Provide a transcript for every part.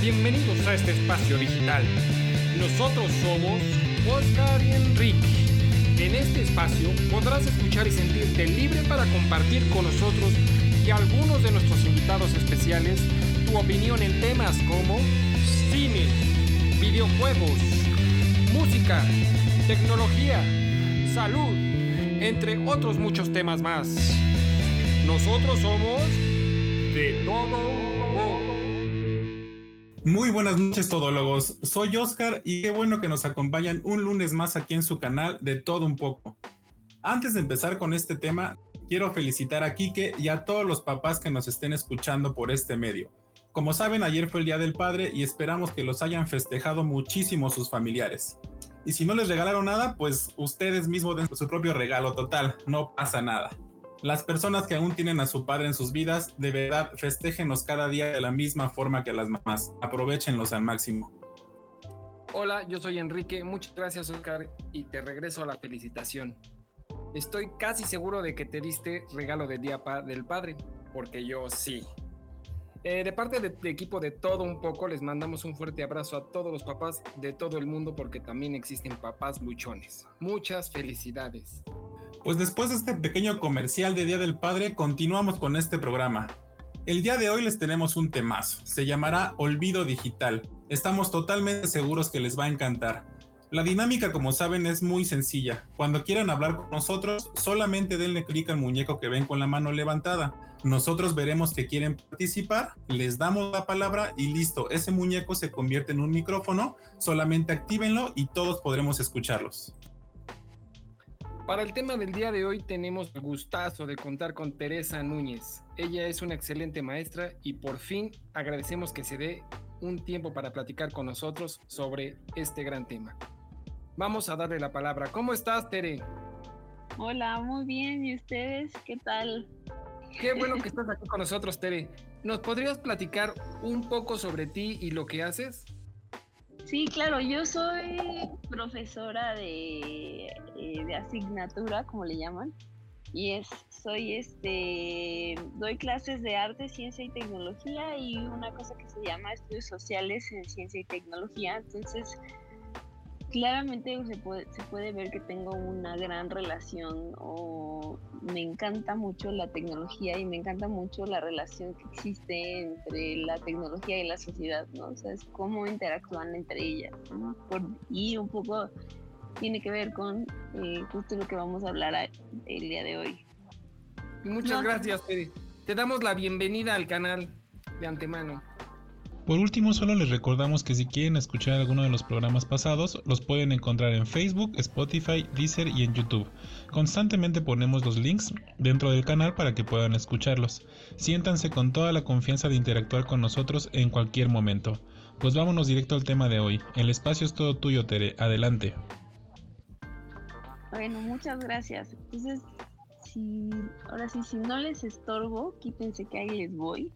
Bienvenidos a este espacio digital. Nosotros somos Oscar y Enrique. En este espacio podrás escuchar y sentirte libre para compartir con nosotros y algunos de nuestros invitados especiales tu opinión en temas como cine, videojuegos, música, tecnología, salud, entre otros muchos temas más. Nosotros somos de todo muy buenas noches, todólogos. Soy Oscar y qué bueno que nos acompañan un lunes más aquí en su canal de Todo un poco. Antes de empezar con este tema, quiero felicitar a Kike y a todos los papás que nos estén escuchando por este medio. Como saben, ayer fue el Día del Padre y esperamos que los hayan festejado muchísimo sus familiares. Y si no les regalaron nada, pues ustedes mismos den su propio regalo total, no pasa nada. Las personas que aún tienen a su padre en sus vidas, de verdad, festéjenos cada día de la misma forma que las mamás. Aprovechenlos al máximo. Hola, yo soy Enrique. Muchas gracias, Oscar, y te regreso a la felicitación. Estoy casi seguro de que te diste regalo de Día del Padre, porque yo sí. Eh, de parte del equipo de todo un poco, les mandamos un fuerte abrazo a todos los papás de todo el mundo, porque también existen papás luchones. Muchas felicidades. Pues después de este pequeño comercial de Día del Padre, continuamos con este programa. El día de hoy les tenemos un temazo, se llamará Olvido Digital. Estamos totalmente seguros que les va a encantar. La dinámica, como saben, es muy sencilla. Cuando quieran hablar con nosotros, solamente denle clic al muñeco que ven con la mano levantada. Nosotros veremos que quieren participar, les damos la palabra y listo, ese muñeco se convierte en un micrófono, solamente actívenlo y todos podremos escucharlos. Para el tema del día de hoy tenemos el gustazo de contar con Teresa Núñez. Ella es una excelente maestra y por fin agradecemos que se dé un tiempo para platicar con nosotros sobre este gran tema. Vamos a darle la palabra. ¿Cómo estás, Tere? Hola, muy bien. ¿Y ustedes? ¿Qué tal? Qué bueno que estás aquí con nosotros, Tere. ¿Nos podrías platicar un poco sobre ti y lo que haces? Sí, claro, yo soy profesora de, eh, de, asignatura, como le llaman, y es, soy este, doy clases de arte, ciencia y tecnología y una cosa que se llama estudios sociales en ciencia y tecnología. Entonces, claramente se puede, se puede ver que tengo una gran relación o me encanta mucho la tecnología y me encanta mucho la relación que existe entre la tecnología y la sociedad, ¿no? O sea, es cómo interactúan entre ellas, y un poco tiene que ver con eh, justo lo que vamos a hablar el día de hoy. Muchas gracias, Peri. Te damos la bienvenida al canal de antemano. Por último, solo les recordamos que si quieren escuchar alguno de los programas pasados, los pueden encontrar en Facebook, Spotify, Deezer y en YouTube. Constantemente ponemos los links dentro del canal para que puedan escucharlos. Siéntanse con toda la confianza de interactuar con nosotros en cualquier momento. Pues vámonos directo al tema de hoy. El espacio es todo tuyo, Tere. Adelante. Bueno, muchas gracias. Entonces, si, ahora sí, si no les estorbo, quítense que ahí les voy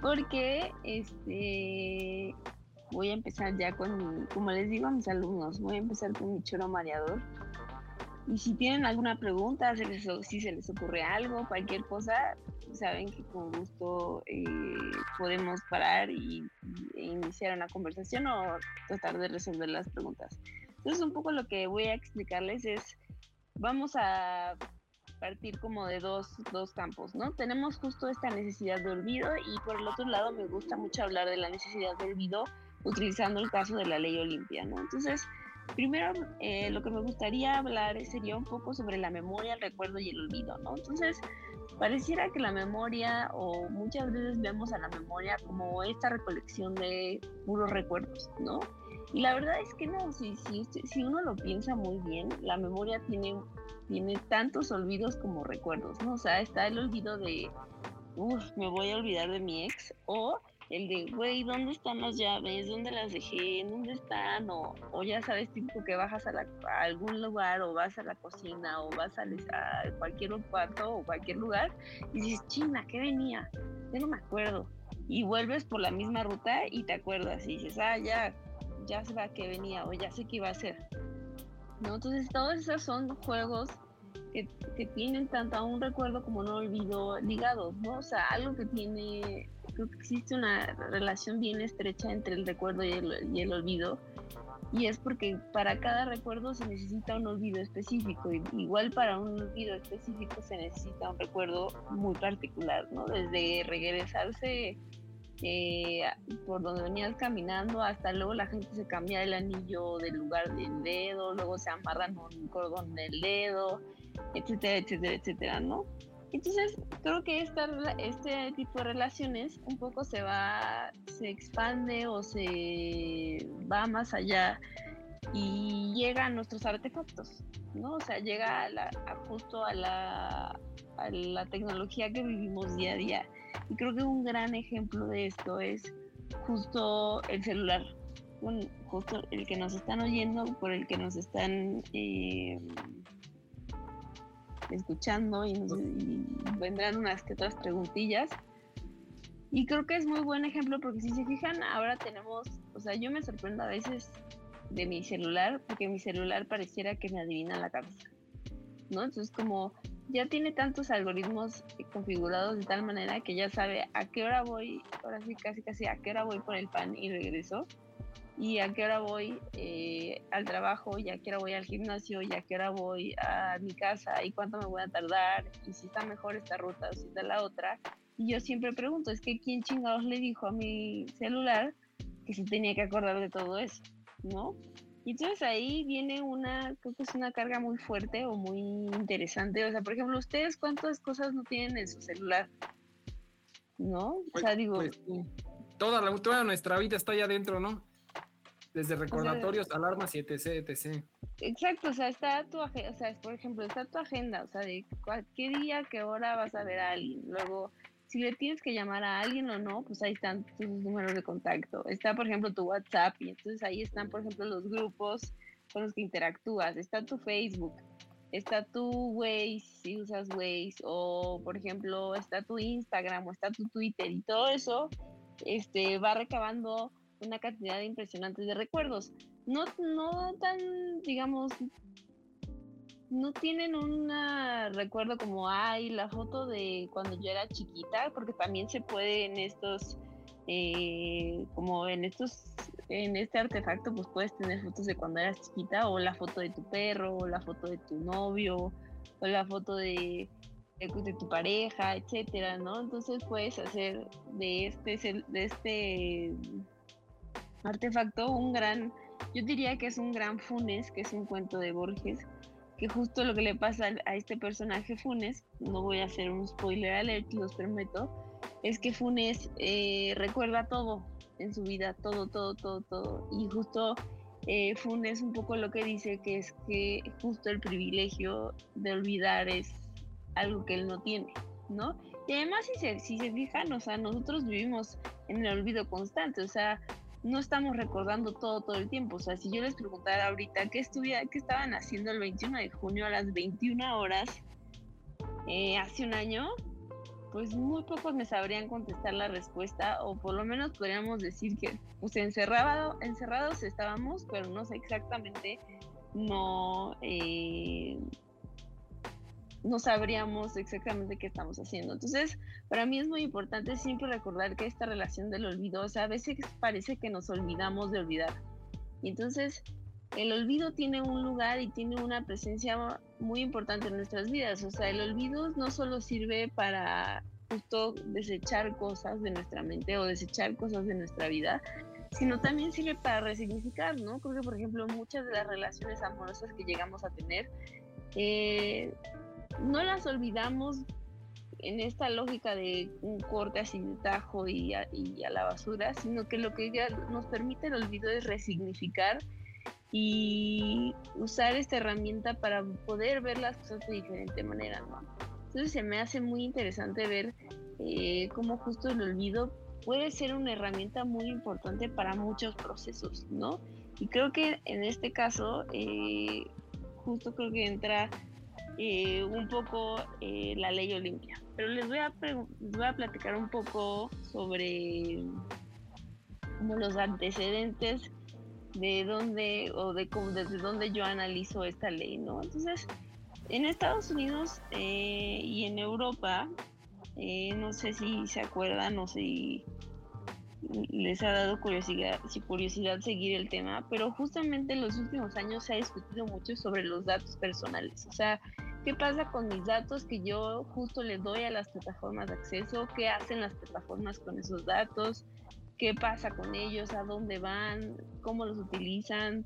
porque este voy a empezar ya con, como les digo a mis alumnos, voy a empezar con mi choro mareador. Y si tienen alguna pregunta, si se les ocurre algo, cualquier cosa, saben que con gusto eh, podemos parar y, e iniciar una conversación o tratar de resolver las preguntas. Entonces, un poco lo que voy a explicarles es, vamos a partir como de dos, dos campos, ¿no? Tenemos justo esta necesidad de olvido y por el otro lado me gusta mucho hablar de la necesidad de olvido utilizando el caso de la ley Olimpia, ¿no? Entonces, primero eh, lo que me gustaría hablar sería un poco sobre la memoria, el recuerdo y el olvido, ¿no? Entonces, pareciera que la memoria o muchas veces vemos a la memoria como esta recolección de puros recuerdos, ¿no? Y la verdad es que no, si, si, si uno lo piensa muy bien, la memoria tiene, tiene tantos olvidos como recuerdos, ¿no? O sea, está el olvido de, uff, me voy a olvidar de mi ex, o el de, güey, ¿dónde están las llaves? ¿Dónde las dejé? ¿Dónde están? O, o ya sabes, tipo que bajas a, algún lugar o vas a la cocina o vas a, a, cualquier cuarto o cualquier lugar y dices, china, ¿qué venía? Yo no me acuerdo. Y vuelves por la misma ruta y te acuerdas y dices, ah, ya, ya sé a qué venía o ya sé qué iba a hacer. ¿no? Entonces, todos esos son juegos que, que, tienen tanto a un recuerdo como un olvido ligados, ¿no? O sea, algo que tiene creo que existe una relación bien estrecha entre el recuerdo y el, y el olvido. Y es porque para cada recuerdo se necesita un olvido específico. Igual para un olvido específico se necesita un recuerdo muy particular, ¿no? Desde regresarse eh, por donde venías caminando, hasta luego la gente se cambia el anillo del lugar del dedo, luego se amarran un cordón del dedo, etcétera, etcétera, etcétera, ¿no? Entonces, creo que esta, este tipo de relaciones un poco se va, se expande o se va más allá y llega a nuestros artefactos, ¿no? O sea, llega a justo a la, a la tecnología que vivimos día a día. Y creo que un gran ejemplo de esto es justo el celular, justo el que nos están oyendo, por el que nos están eh, escuchando y, vendrán unas que otras preguntillas. Y creo que es muy buen ejemplo porque si se fijan, ahora tenemos, o sea, yo me sorprendo a veces de mi celular porque mi celular pareciera que me adivina la cabeza, ¿no? Entonces como ya tiene tantos algoritmos configurados de tal manera que ya sabe a qué hora voy, ahora sí casi casi a qué hora voy por el pan y regreso, y a qué hora voy eh, al trabajo, y a qué hora voy al gimnasio, y a qué hora voy a mi casa, y cuánto me voy a tardar, y si está mejor esta ruta o si está la otra. Y yo siempre pregunto, es que quién chingados le dijo a mi celular que se tenía que acordar de todo eso, ¿no? Y entonces ahí viene una, creo que es una carga muy fuerte o muy interesante. O sea, por ejemplo, ¿ustedes cuántas cosas no tienen en su celular? ¿No? O sea, pues, digo... Pues, toda, la, toda nuestra vida está ahí adentro, ¿no? Desde recordatorios, alarmas y etc, etc. Exacto, o sea, está tu agenda, o sea, por ejemplo, está tu agenda, o sea, de qué día, qué hora vas a ver a alguien. Luego, si le tienes que llamar a alguien o no, pues ahí están tus números de contacto. Está, por ejemplo, tu WhatsApp y entonces ahí están, por ejemplo, los grupos con los que interactúas. Está tu Facebook, está tu Waze, si usas Waze, o por ejemplo, está tu Instagram o está tu Twitter y todo eso este, va recabando una cantidad impresionante de recuerdos. No, no tan, digamos, no tienen un recuerdo como, ay, la foto de cuando yo era chiquita, porque también se puede en estos, eh, como en estos, en este artefacto, pues puedes tener fotos de cuando eras chiquita, o la foto de tu perro, o la foto de tu novio, o la foto de, de, tu pareja, etcétera, ¿no? Entonces puedes hacer de este, de este artefacto un gran, yo diría que es un gran funes, que es un cuento de Borges, que justo lo que le pasa a este personaje Funes, no voy a hacer un spoiler alert, los prometo, es que Funes eh, recuerda todo en su vida, todo, todo, todo, todo. Y justo eh, Funes un poco lo que dice que es que justo el privilegio de olvidar es algo que él no tiene, ¿no? Y además si se, si se fijan, o sea, nosotros vivimos en el olvido constante, o sea, no estamos recordando todo todo el tiempo. O sea, si yo les preguntara ahorita qué, estuviera, qué estaban haciendo el 21 de junio a las 21 horas eh, hace un año, pues muy pocos me sabrían contestar la respuesta o por lo menos podríamos decir que pues encerrado, encerrados estábamos, pero no sé exactamente, no... Eh, no sabríamos exactamente qué estamos haciendo. Entonces, para mí es muy importante siempre recordar que esta relación del olvido, o sea, a veces parece que nos olvidamos de olvidar. Y entonces, el olvido tiene un lugar y tiene una presencia muy importante en nuestras vidas. O sea, el olvido no solo sirve para justo desechar cosas de nuestra mente o desechar cosas de nuestra vida, sino también sirve para resignificar, ¿no? Creo que, por ejemplo, muchas de las relaciones amorosas que llegamos a tener eh, no las olvidamos en esta lógica de un corte de tajo y a, la basura, sino que lo que nos permite el olvido es resignificar y usar esta herramienta para poder ver las cosas de diferente manera, ¿no? Entonces se me hace muy interesante ver eh, cómo justo el olvido puede ser una herramienta muy importante para muchos procesos, ¿no? Y creo que en este caso, eh, justo creo que entra eh, un poco eh, la ley Olimpia. Pero les voy, a voy a platicar un poco sobre los antecedentes de dónde o de cómo, desde dónde yo analizo esta ley, ¿no? Entonces, en Estados Unidos eh, y en Europa no sé si se acuerdan o si les ha dado curiosidad, si curiosidad seguir el tema, pero justamente en los últimos años se ha discutido mucho sobre los datos personales. O sea, ¿qué pasa con mis datos que yo justo les doy a las plataformas de acceso? ¿Qué hacen las plataformas con esos datos? ¿Qué pasa con ellos? ¿A dónde van? ¿Cómo los utilizan?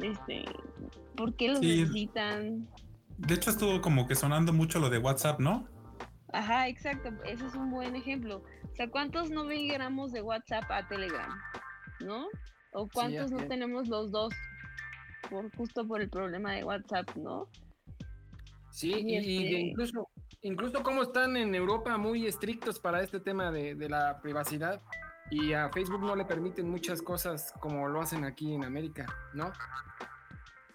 Este, ¿Por qué los necesitan? De hecho estuvo como que sonando mucho lo de WhatsApp, ¿no? Ajá, exacto. Ese es un buen ejemplo. O sea, ¿cuántos no migramos de WhatsApp a Telegram? ¿No? ¿O cuántos no tenemos los dos? Por, justo por el problema de WhatsApp, ¿no? Sí, y, este incluso, incluso como están en Europa muy estrictos para este tema de, de la privacidad y a Facebook no le permiten muchas cosas como lo hacen aquí en América, ¿no?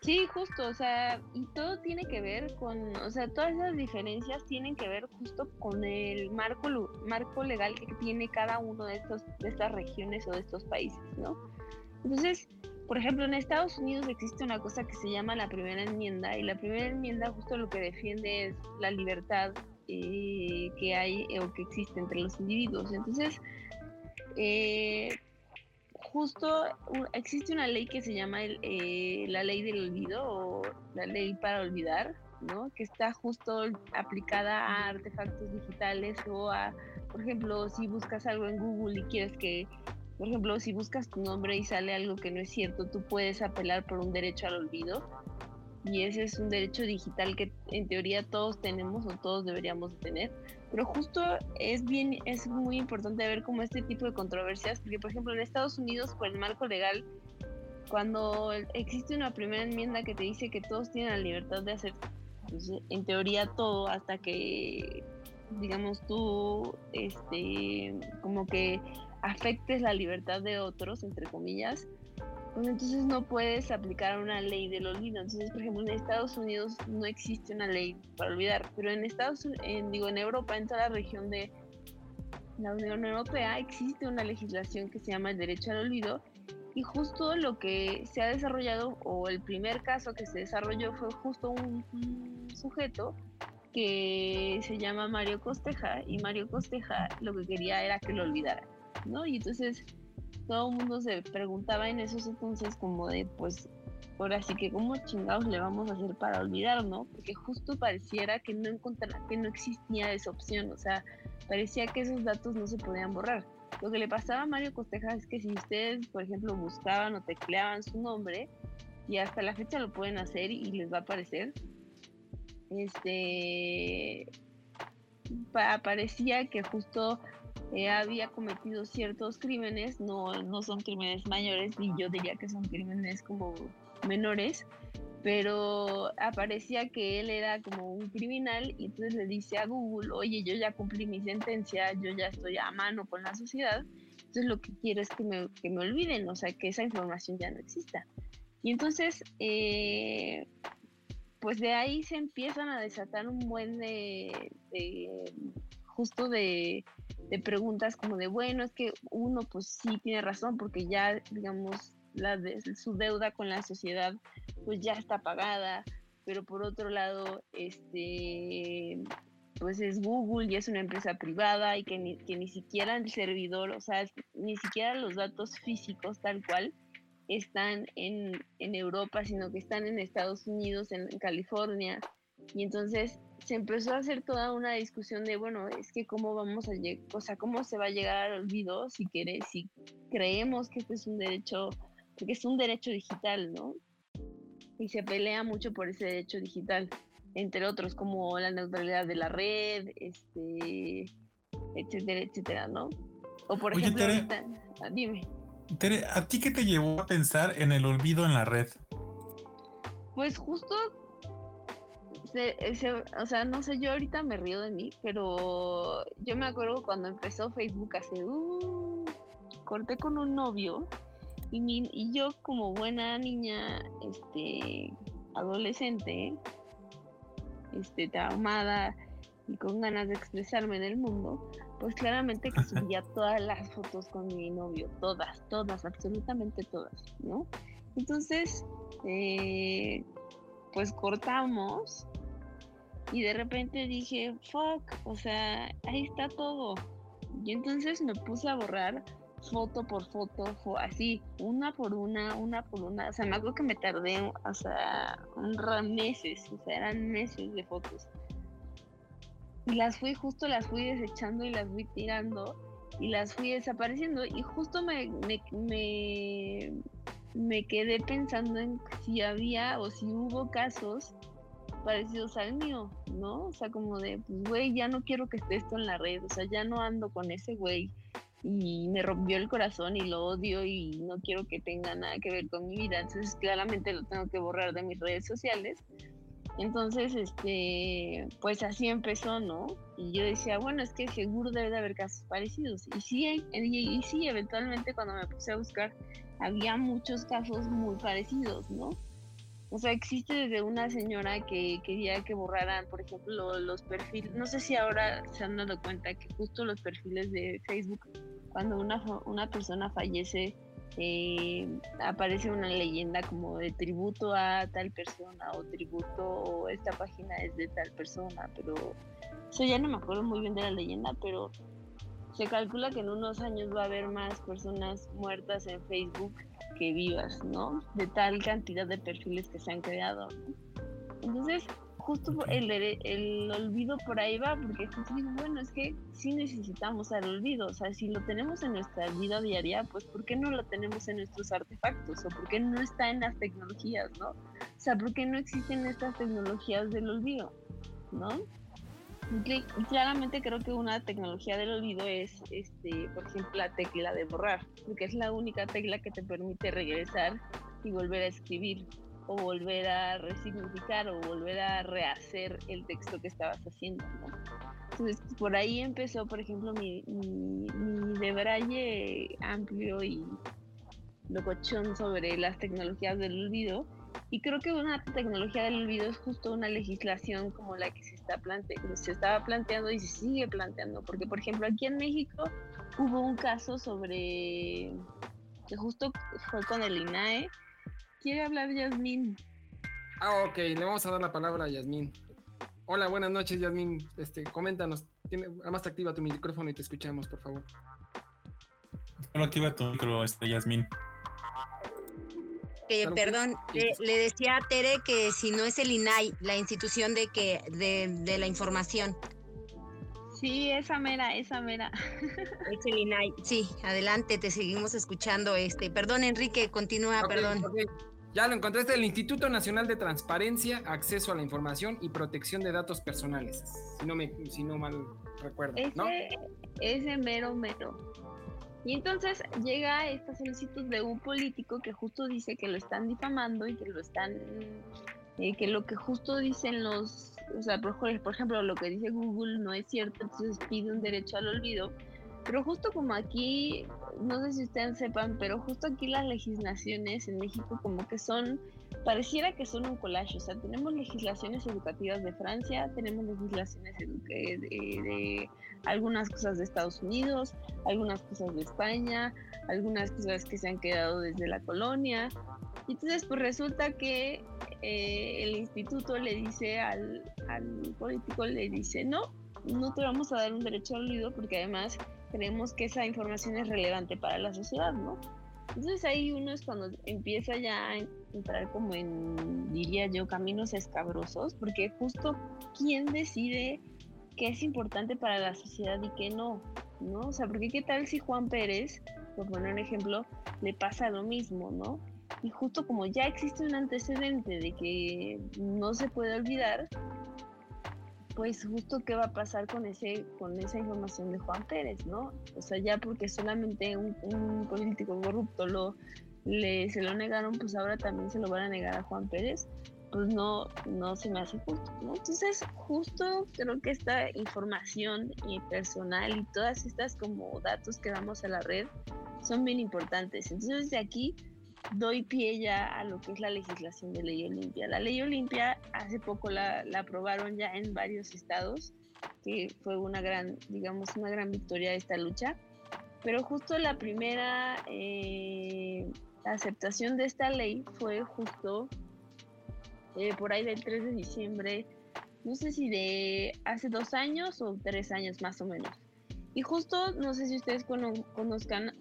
Sí, justo, o sea, y todo tiene que ver con, o sea, todas esas diferencias tienen que ver justo con el marco, marco legal que tiene cada uno de, estos, de estas regiones o de estos países, ¿no? Entonces, por ejemplo, en Estados Unidos existe una cosa que se llama la primera enmienda y la primera enmienda justo lo que defiende es la libertad eh, que hay o que existe entre los individuos. Entonces, eh, justo existe una ley que se llama eh, la ley del olvido o la ley para olvidar, ¿no? Que está justo aplicada a artefactos digitales o a, por ejemplo, si buscas algo en Google y quieres que, por ejemplo, si buscas tu nombre y sale algo que no es cierto, tú puedes apelar por un derecho al olvido y ese es un derecho digital que en teoría todos tenemos o todos deberíamos tener. Pero justo es bien, es muy importante ver cómo este tipo de controversias, porque por ejemplo en Estados Unidos por el marco legal, cuando existe una primera enmienda que te dice que todos tienen la libertad de hacer, pues, en teoría todo, hasta que digamos tú, este, como que afectes la libertad de otros, entre comillas, entonces no puedes aplicar una ley del olvido. Entonces, por ejemplo, en Estados Unidos no existe una ley para olvidar, pero en Estados en, digo en Europa, en toda la región de la Unión Europea existe una legislación que se llama el derecho al olvido y justo lo que se ha desarrollado o el primer caso que se desarrolló fue justo un, un sujeto que se llama Mario Costeja y Mario Costeja lo que quería era que lo olvidara, ¿no? Y entonces todo el mundo se preguntaba en esos entonces como de, pues, ahora sí que cómo chingados le vamos a hacer para olvidar, ¿no? Porque justo pareciera que no encontrara, que no existía esa opción, o sea, parecía que esos datos no se podían borrar. Lo que le pasaba a Mario Costeja es que si ustedes, por ejemplo, buscaban o tecleaban su nombre, y hasta la fecha lo pueden hacer y les va a aparecer, este, parecía que justo eh, había cometido ciertos crímenes, no, no son crímenes mayores y yo diría que son crímenes como menores, pero aparecía que él era como un criminal y entonces le dice a Google, oye, yo ya cumplí mi sentencia, yo ya estoy a mano con la sociedad, entonces lo que quiero es que me, que me olviden, o sea, que esa información ya no exista. Y entonces, eh, pues de ahí se empiezan a desatar un buen de justo de, preguntas como de, bueno, es que uno pues sí tiene razón porque ya, digamos, la su deuda con la sociedad pues ya está pagada, pero por otro lado, este pues es Google y es una empresa privada y que ni, que ni siquiera el servidor, o sea, ni siquiera los datos físicos tal cual están en, en Europa, sino que están en Estados Unidos, en California. Y entonces se empezó a hacer toda una discusión de, bueno, es que cómo vamos a llegar, o sea, cómo se va a llegar al olvido si, quiere, si creemos que este es un derecho, porque es un derecho digital, ¿no? Y se pelea mucho por ese derecho digital, entre otros como la neutralidad de la red, este, etcétera, etcétera, ¿no? O por ejemplo, ah, dime. Tere, ¿a ti qué te llevó a pensar en el olvido en la red? Pues justo o sea, no sé, yo ahorita me río de mí, pero yo me acuerdo cuando empezó Facebook hace, uh, corté con un novio y, y yo como buena niña, este, adolescente, este, traumada y con ganas de expresarme en el mundo, pues claramente que subía todas las fotos con mi novio, todas, todas, absolutamente todas, ¿no? Entonces, eh, pues cortamos Y de repente dije, fuck, o sea, ahí está todo. Y entonces me puse a borrar foto por foto, así, una por una, una por una. O sea, me acuerdo que me tardé, o sea, un meses, o sea, eran meses de fotos. Y las fui, justo las fui desechando y las fui tirando y las fui desapareciendo. Y justo me, me, me, me quedé pensando en si había o si hubo casos parecidos al mío, ¿no? O sea, como de, pues, güey, ya no quiero que esté esto en la red, o sea, ya no ando con ese güey y me rompió el corazón y lo odio y no quiero que tenga nada que ver con mi vida, entonces claramente lo tengo que borrar de mis redes sociales. Entonces, este, pues así empezó, ¿no? Y yo decía, bueno, es que seguro debe de haber casos parecidos. Y sí, y sí, eventualmente cuando me puse a buscar, había muchos casos muy parecidos, ¿no? O sea, existe desde una señora que quería que borraran, por ejemplo, los perfiles, no sé si ahora se han dado cuenta que justo los perfiles de Facebook, cuando una, una persona fallece, eh, aparece una leyenda como de tributo a tal persona o tributo o esta página es de tal persona, pero eso ya no me acuerdo muy bien de la leyenda, pero se calcula que en unos años va a haber más personas muertas en Facebook que vivas, ¿no? De tal cantidad de perfiles que se han creado. Entonces, justo el, el olvido por ahí va, porque justo digo, bueno, es que sí necesitamos el olvido, o sea, si lo tenemos en nuestra vida diaria, pues ¿por qué no lo tenemos en nuestros artefactos? ¿O por qué no está en las tecnologías, no? O sea, ¿por qué no existen estas tecnologías del olvido, no? Claramente creo que una tecnología del olvido es, este, por ejemplo, la tecla de borrar, porque es la única tecla que te permite regresar y volver a escribir, o volver a resignificar, o volver a rehacer el texto que estabas haciendo. Entonces, por ahí empezó, por ejemplo, mi, mi, mi debraye amplio y locochón sobre las tecnologías del olvido y creo que una tecnología del olvido es justo una legislación como la que se, está plante se estaba planteando y se sigue planteando. Porque, por ejemplo, aquí en México hubo un caso sobre que justo fue con el INAE. ¿Quiere hablar Yasmín? Ah, ok, le vamos a dar la palabra a Yasmín. Hola, buenas noches, Yasmín. Este, coméntanos. Tiene, además, te activa tu micrófono y te escuchamos, por favor. Solo activa tu micro, este, Yasmín perdón, le, decía a Tere que si no es el INAI, la institución de que de, la información. Sí, esa mera, esa mera. Es el INAI. Sí, adelante, te seguimos escuchando. Este, perdón, Enrique, continúa, perdón. Ya lo encontraste, el Instituto Nacional de Transparencia, Acceso a la Información y Protección de Datos Personales, si no, me, si no mal recuerdo, ese, ¿no? Ese mero mero. Y entonces llega esta solicitud de un político que justo dice que lo están difamando y que lo están, eh, que lo que justo dicen los, o sea, por, por ejemplo, lo que dice Google no es cierto, entonces pide un derecho al olvido. Pero justo como aquí, no sé si ustedes sepan, pero justo aquí las legislaciones en México como que son pareciera que son un collage, o sea, tenemos legislaciones educativas de Francia, tenemos legislaciones de, de, algunas cosas de Estados Unidos, algunas cosas de España, algunas cosas que se han quedado desde la colonia. Y entonces, pues resulta que eh, el instituto le dice al, al político, le dice, no, no te vamos a dar un derecho al olvido porque además creemos que esa información es relevante para la sociedad, ¿no? Entonces ahí uno es cuando empieza ya a entrar como en, diría yo, caminos escabrosos, porque justo quién decide qué es importante para la sociedad y qué no, ¿no? O sea, porque qué tal si Juan Pérez, por poner un ejemplo, le pasa lo mismo, ¿no? Y justo como ya existe un antecedente de que no se puede olvidar, pues justo qué va a pasar con ese con esa información de Juan Pérez, ¿no? O sea, ya porque solamente un, político corrupto lo le, se lo negaron, pues ahora también se lo van a negar a Juan Pérez, pues no no se me hace justo, ¿no? Entonces, justo creo que esta información y personal y todas estas como datos que damos a la red son bien importantes. Entonces, de aquí doy pie ya a lo que es la legislación de ley Olimpia. La ley Olimpia hace poco la, aprobaron ya en varios estados, que fue una gran, digamos, una gran victoria de esta lucha. Pero justo la primera eh, aceptación de esta ley fue justo eh, por ahí del 3 de diciembre no sé si de hace dos años o tres años más o menos. Y justo, no sé si ustedes conozcan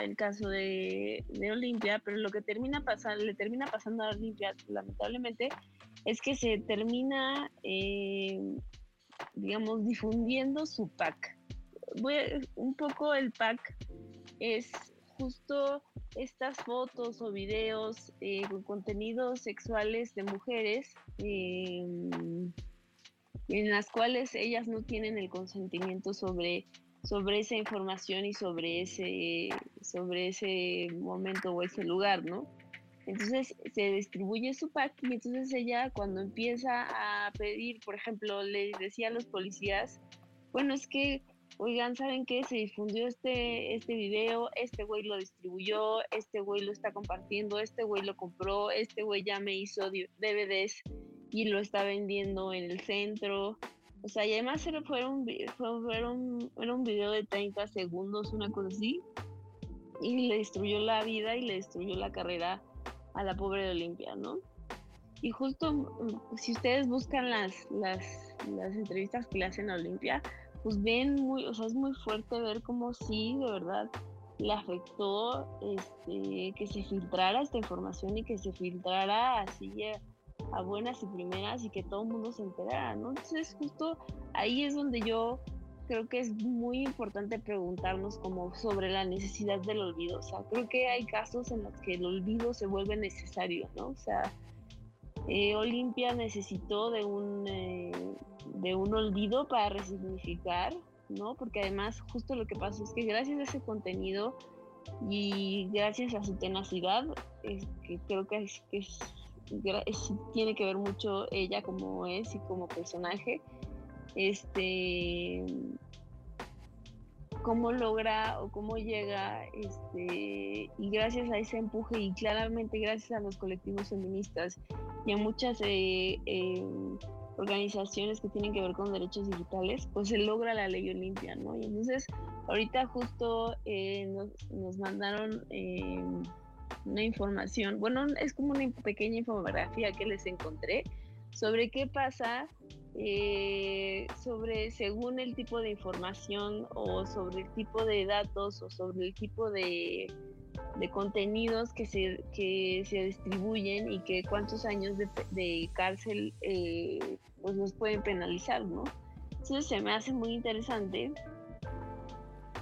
el caso de, de, Olimpia, pero lo que termina pasando, le termina pasando a Olimpia, lamentablemente, es que se termina, eh, digamos, difundiendo su pack. Un poco el pack es justo estas fotos o videos eh, con contenidos sexuales de mujeres em, en las cuales ellas no tienen el consentimiento sobre sobre esa información y sobre ese, sobre ese momento o ese lugar, ¿no? Entonces se distribuye su pack y entonces ella cuando empieza a pedir, por ejemplo, le decía a los policías, bueno, es que, oigan, ¿saben qué? Se difundió este, este video, este güey lo distribuyó, este güey lo está compartiendo, este güey lo compró, este güey ya me hizo DVDs y lo está vendiendo en el centro, o sea, y además era, fue un, fue, un, video de 30 segundos, una cosa así. Y le destruyó la vida y le destruyó la carrera a la pobre de Olimpia, ¿no? Y justo mm, si ustedes buscan las, las, las entrevistas que le hacen a Olimpia, pues ven muy, o sea, es muy fuerte ver cómo sí, de verdad, le afectó este, que se filtrara esta información y que se filtrara así a buenas y primeras y que todo el mundo se enterara, ¿no? Entonces justo ahí es donde yo creo que es muy importante preguntarnos como sobre la necesidad del olvido. O sea, creo que hay casos en los que el olvido se vuelve necesario, ¿no? O sea, eh, Olimpia necesitó de un, eh, de un olvido para resignificar, ¿no? Porque además justo lo que pasa es que gracias a ese contenido y gracias a su tenacidad, es que creo que es, tiene que ver mucho ella como es y como personaje. Este cómo logra o cómo llega este y gracias a ese empuje y claramente gracias a los colectivos feministas y a muchas eh, em, organizaciones que tienen que ver con derechos digitales pues se logra la ley Olimpia no y entonces ahorita justo eh, nos, nos, mandaron em, una información, bueno, es como una pequeña infografía que les encontré sobre qué pasa eh, sobre según el tipo de información o sobre el tipo de datos o sobre el tipo de, de contenidos que se, que se distribuyen y que cuántos años de, cárcel eh, pues nos pueden penalizar, ¿no? Entonces se me hace muy interesante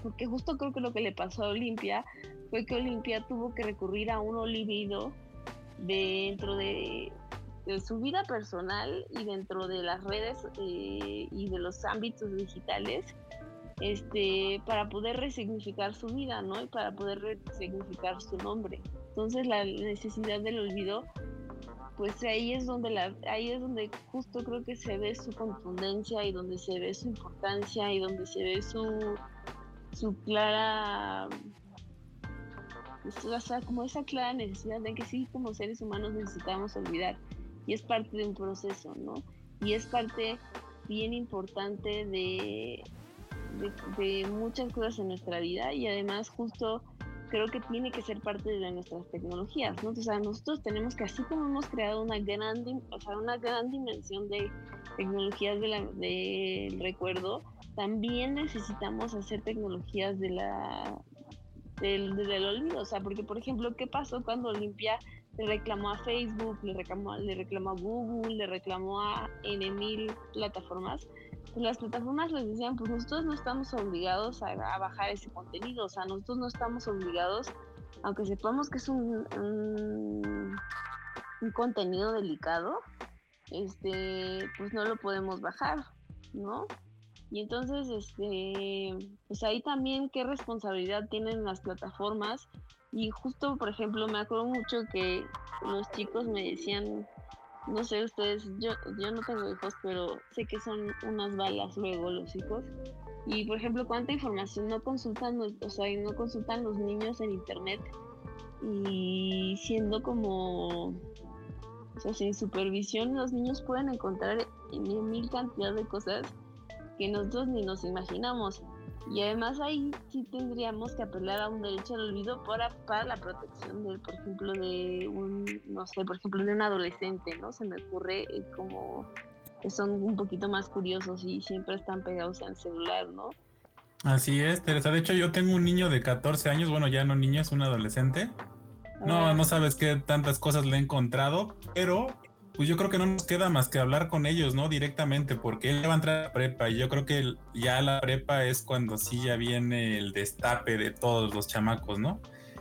porque justo creo que lo que le pasó a Olimpia fue que Olimpia tuvo que recurrir a un olvido dentro de, su vida personal y dentro de las redes eh, y de los ámbitos digitales este, para poder resignificar su vida, ¿no? Y para poder resignificar su nombre. Entonces la necesidad del olvido, pues ahí es donde la, ahí es donde justo creo que se ve su contundencia y donde se ve su importancia y donde se ve su, su clara o sea, como esa clara necesidad de que sí, como seres humanos necesitamos olvidar. Y es parte de un proceso, ¿no? Y es parte bien importante de, de, muchas cosas en nuestra vida y además justo creo que tiene que ser parte de nuestras tecnologías, ¿no? O sea, nosotros tenemos que, así como hemos creado una gran, o sea, una gran dimensión de tecnologías del de recuerdo, también necesitamos hacer tecnologías de la, del, olvido. O sea, porque, por ejemplo, ¿qué pasó cuando Olimpia le reclamó a Facebook, le reclamó, le reclamó a Google, le reclamó a N mil plataformas? Pues las plataformas les decían, pues nosotros no estamos obligados a, bajar ese contenido, o sea, nosotros no estamos obligados, aunque sepamos que es un, un, un contenido delicado, este, pues no lo podemos bajar, ¿no? Y entonces, este, pues ahí también qué responsabilidad tienen las plataformas. Y justo, por ejemplo, me acuerdo mucho que los chicos me decían, no sé ustedes, yo, yo no tengo hijos, pero sé que son unas balas luego los hijos. Y por ejemplo, cuánta información no consultan, o sea, no consultan los niños en internet y siendo como, o sea, sin supervisión, los niños pueden encontrar en mil cantidad de cosas que nosotros ni nos imaginamos. Y además ahí sí tendríamos que apelar a un derecho al olvido para, para la protección de, por ejemplo, de un, no sé, por ejemplo, de un adolescente, ¿no? Se me ocurre eh, como son un poquito más curiosos y siempre están pegados al celular, ¿no? Así es, Teresa. De hecho, yo tengo un niño de 14 años, bueno, ya no niño, es un adolescente. No, Ah, no sabes qué tantas cosas le he encontrado, pero pues yo creo que no nos queda más que hablar con ellos, ¿no? Directamente, porque él va a entrar a la prepa y yo creo que ya la prepa es cuando sí ya viene el destape de todos los chamacos, ¿no?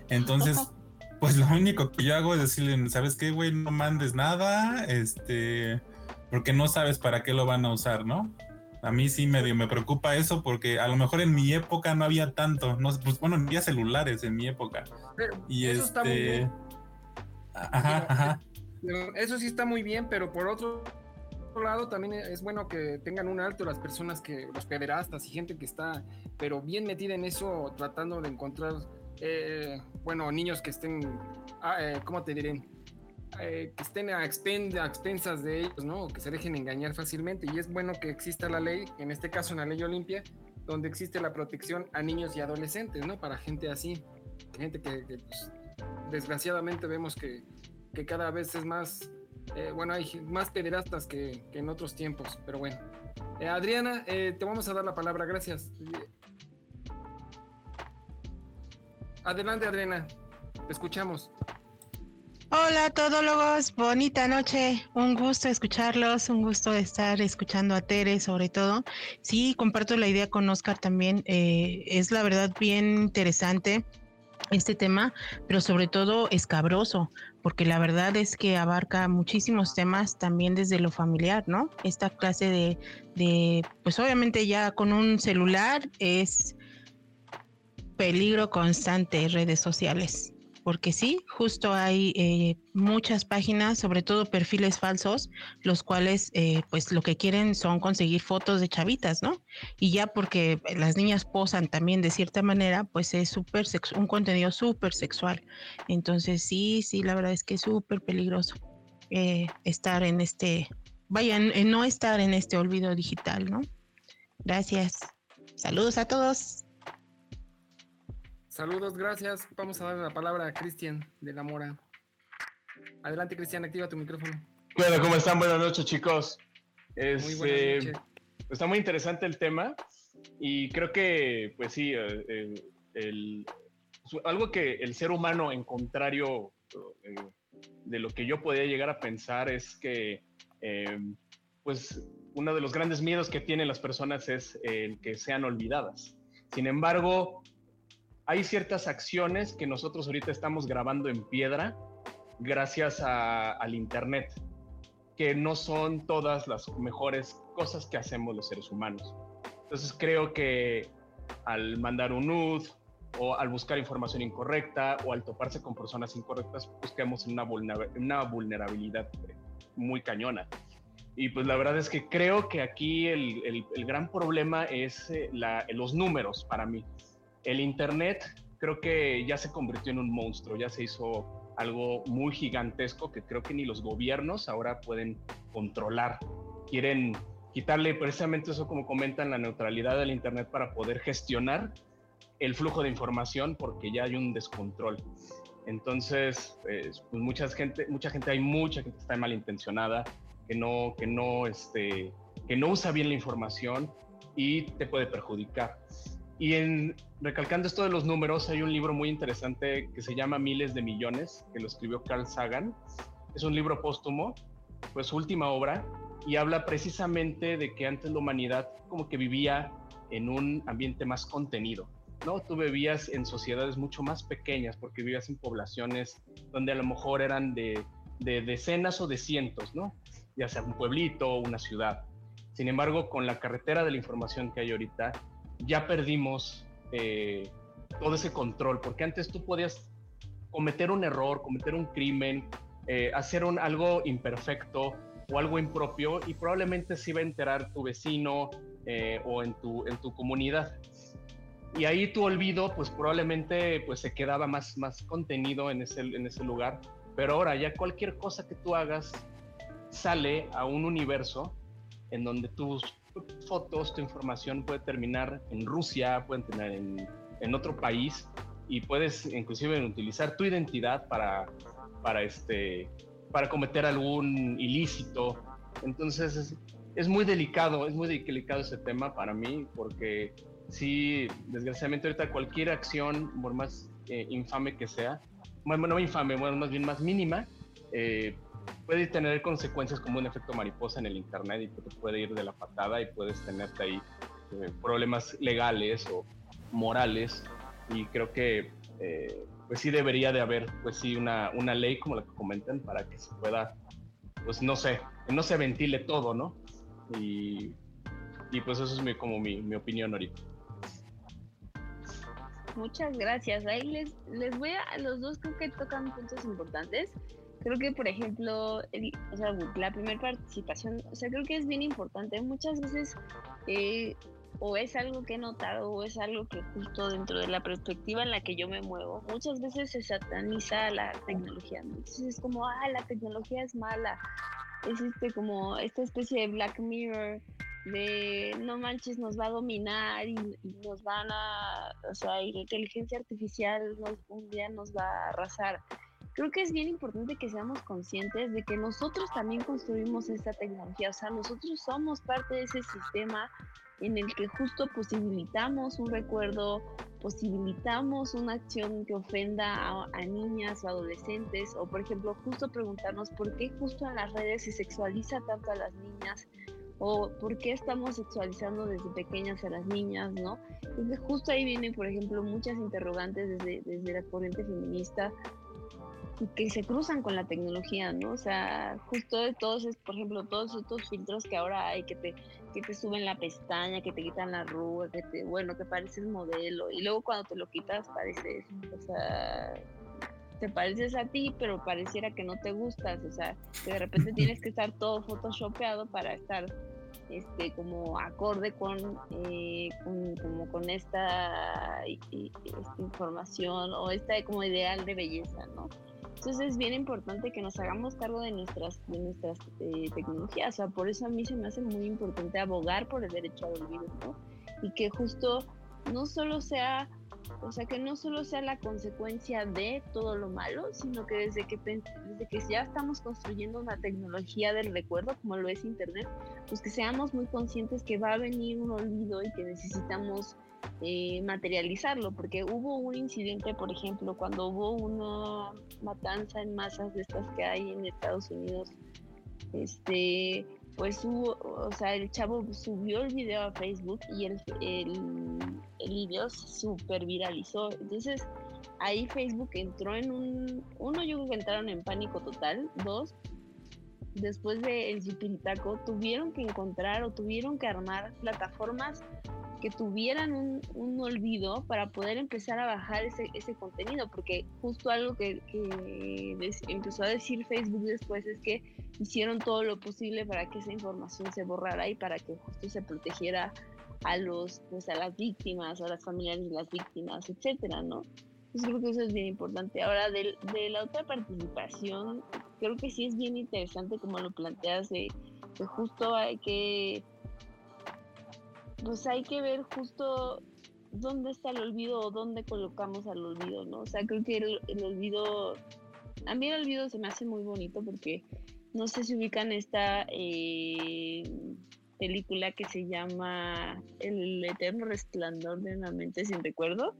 Entonces, pues lo único que yo hago es decirle, ¿sabes qué, güey? No mandes nada, este, porque no sabes para qué lo van a usar, ¿no? A mí sí medio me preocupa eso porque a lo mejor en mi época no había tanto, no, pues bueno, no había celulares en mi época. Pero Y eso está muy este. bien. Ajá, ajá. Eso sí está muy bien, pero por otro lado también es bueno que tengan un alto las personas que, los pederastas y gente que está, pero bien metida en eso, tratando de encontrar, eh, bueno, niños que estén, ah, eh, ¿cómo te diré? Eh, que estén a, a expensas de ellos, ¿no? Que se dejen engañar fácilmente. Y es bueno que exista la ley, en este caso en la ley Olimpia, donde existe la protección a niños y adolescentes, ¿no? Para gente así, gente que, que, pues, desgraciadamente vemos que, que cada vez es más, eh, bueno, hay más pederastas que, que en otros tiempos, pero bueno. Eh, Adriana, eh, te vamos a dar la palabra, gracias. Adelante, Adriana, te escuchamos. Hola todólogos, bonita noche, un gusto escucharlos, un gusto estar escuchando a Tere sobre todo. Sí, comparto la idea con Oscar también, es la verdad bien interesante este tema, pero sobre todo escabroso, porque la verdad es que abarca muchísimos temas también desde lo familiar, ¿no? Esta clase de, de pues obviamente ya con un celular es peligro constante redes sociales porque sí, justo hay eh, muchas páginas, sobre todo perfiles falsos, los cuales eh, pues lo que quieren son conseguir fotos de chavitas, ¿no? Y ya porque las niñas posan también de cierta manera, pues es súper un contenido súper sexual. Entonces sí, sí, la verdad es que es súper peligroso eh, estar en este, vaya, no estar en este olvido digital, ¿no? Gracias. Saludos a todos. Saludos, gracias. Vamos a dar la palabra a Cristian de la Mora. Adelante, Cristian, activa tu micrófono. Bueno, ¿cómo están? Buenas noches, chicos. Muy buenas noches. está muy interesante el tema y creo que, pues sí, eh, eh, el- algo que el ser humano, en contrario eh, de lo que yo podía llegar a pensar, es que, eh, pues, uno de los grandes miedos que tienen las personas es el que sean olvidadas. Sin embargo, hay ciertas acciones que nosotros ahorita estamos grabando en piedra gracias al Internet que no son todas las mejores cosas que hacemos los seres humanos. Entonces creo que al mandar un nude o al buscar información incorrecta o al toparse con personas incorrectas, busquemos una, vulnera- una vulnerabilidad muy cañona. Y pues la verdad es que creo que aquí el, gran problema es eh, los números para mí. El Internet creo que ya se convirtió en un monstruo, ya se hizo algo muy gigantesco que creo que ni los gobiernos ahora pueden controlar. Quieren quitarle precisamente eso como comentan la neutralidad del Internet para poder gestionar el flujo de información porque ya hay un descontrol. Entonces, pues, pues mucha gente, mucha gente, hay mucha gente que está malintencionada, que no, que no, este, que no usa bien la información y te puede perjudicar. Y en, recalcando esto de los números, hay un libro muy interesante que se llama Miles de Millones, que lo escribió Carl Sagan. Es un libro póstumo, pues su última obra, y habla precisamente de que antes la humanidad como que vivía en un ambiente más contenido, ¿no? Tú vivías en sociedades mucho más pequeñas porque vivías en poblaciones donde a lo mejor eran de, de decenas o de cientos, ¿no? Ya sea un pueblito o una ciudad. Sin embargo, con la carretera de la información que hay ahorita, ya perdimos eh, todo ese control, porque antes tú podías cometer un error, cometer un crimen, eh, hacer un, algo imperfecto o algo impropio y probablemente se iba a enterar tu vecino eh, o en tu, en tu comunidad. Y ahí tu olvido, pues probablemente pues, se quedaba más, más contenido en ese, en ese lugar, pero ahora ya cualquier cosa que tú hagas sale a un universo en donde tus fotos, tu información puede terminar en Rusia, puede terminar en, en otro país y puedes inclusive utilizar tu identidad para, para, este, para cometer algún ilícito. Entonces, es muy delicado, es muy delicado ese tema para mí, porque sí, desgraciadamente ahorita cualquier acción, por más eh, infame que sea, bueno, no infame, bueno, más bien más mínima, eh, puede tener consecuencias como un efecto mariposa en el Internet y puede ir de la patada y puedes tenerte ahí eh, problemas legales o morales. Y creo que pues sí debería de haber pues sí una, una ley como la que comentan para que se pueda, pues no sé, no se ventile todo, ¿no? Y, y pues eso es mi, como mi, mi opinión ahorita. Muchas gracias. Ahí les, les voy a, los dos creo que tocan puntos importantes. Creo que, por ejemplo, o sea, la primera participación, o sea, creo que es bien importante. Muchas veces eh, o es algo que he notado o es algo que justo dentro de la perspectiva en la que yo me muevo, muchas veces se sataniza la tecnología. Entonces es como, ah, la tecnología es mala. Es este como esta especie de Black Mirror de no manches, nos va a dominar y, nos van a, o sea, la inteligencia artificial nos, un día nos va a arrasar. Creo que es bien importante que seamos conscientes de que nosotros también construimos esta tecnología, o sea, nosotros somos parte de ese sistema en el que justo posibilitamos un recuerdo, posibilitamos una acción que ofenda a, a, niñas o adolescentes, o por ejemplo, justo preguntarnos por qué justo en las redes se sexualiza tanto a las niñas, o por qué estamos sexualizando desde pequeñas a las niñas, ¿no? Entonces justo ahí vienen, por ejemplo, muchas interrogantes desde, desde la corriente feminista que se cruzan con la tecnología, ¿no? O sea, justo de todos, por ejemplo, todos estos filtros que ahora hay, que te, que te suben la pestaña, que te quitan la rúa, que te, bueno, que pareces modelo, y luego cuando te lo quitas pareces, o sea, te pareces a ti, pero pareciera que no te gustas, o sea, que de repente tienes que estar todo photoshopeado para estar este como acorde con, eh, con como con esta, esta, información o esta como ideal de belleza, ¿no? Entonces es bien importante que nos hagamos cargo de nuestras, de nuestras eh, tecnologías, o sea, por eso a mí se me hace muy importante abogar por el derecho al olvido, ¿no? Y que justo no solo sea o sea, que no solo sea la consecuencia de todo lo malo, sino que desde que, desde que ya estamos construyendo una tecnología del recuerdo, como lo es Internet, pues que seamos muy conscientes que va a venir un olvido y que necesitamos eh, materializarlo, porque hubo un incidente, por ejemplo, cuando hubo una matanza en masas de estas que hay en Estados Unidos, este, pues hubo, o sea, el chavo subió el video a Facebook y el, el, el video se super viralizó. Entonces, ahí Facebook entró en un, uno, yo creo que entraron en pánico total, dos, después del de tuvieron que encontrar o tuvieron que armar plataformas que tuvieran un, un, olvido para poder empezar a bajar ese, ese contenido, porque justo algo que, que empezó a decir Facebook después es que hicieron todo lo posible para que esa información se borrara y para que justo se protegiera a los pues a las víctimas, a las familiares de las víctimas, etcétera, ¿no? Entonces creo que eso es bien importante. Ahora, de, de la otra participación, creo que sí es bien interesante como lo planteas, de que justo hay que pues hay que ver justo dónde está el olvido o dónde colocamos al olvido, ¿no? O sea, creo que el, olvido, a mí el olvido se me hace muy bonito porque no sé si ubican esta eh, película que se llama El eterno resplandor de una mente sin recuerdo,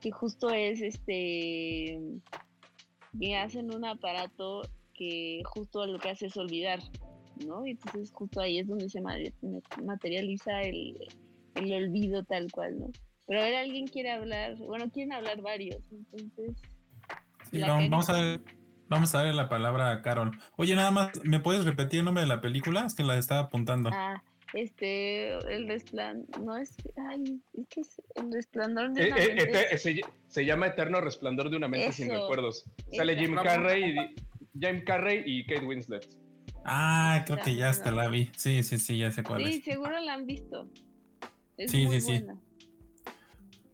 que justo es este, que hacen un aparato que justo lo que hace es olvidar, ¿no? Y entonces justo ahí es donde se materializa el, el olvido tal cual, ¿no? Pero a ver, alguien quiere hablar, bueno, quieren hablar varios, entonces... Sí, vamos, a ver, vamos a darle la palabra a Carol. Oye, nada más, ¿me puedes repetir el nombre de la película? Es que la estaba apuntando. Ah, este, el resplandor, no es, ay, es que es el resplandor de una eh, eh, mente. se, se, llama Eterno Resplandor de una mente sin recuerdos. Sale Jim Carrey, y, Jim Carrey y Kate Winslet. Ah, creo que ya hasta la vi. Sí, sí, sí, ya sé cuál sí, seguro la han visto. sí, sí, sí.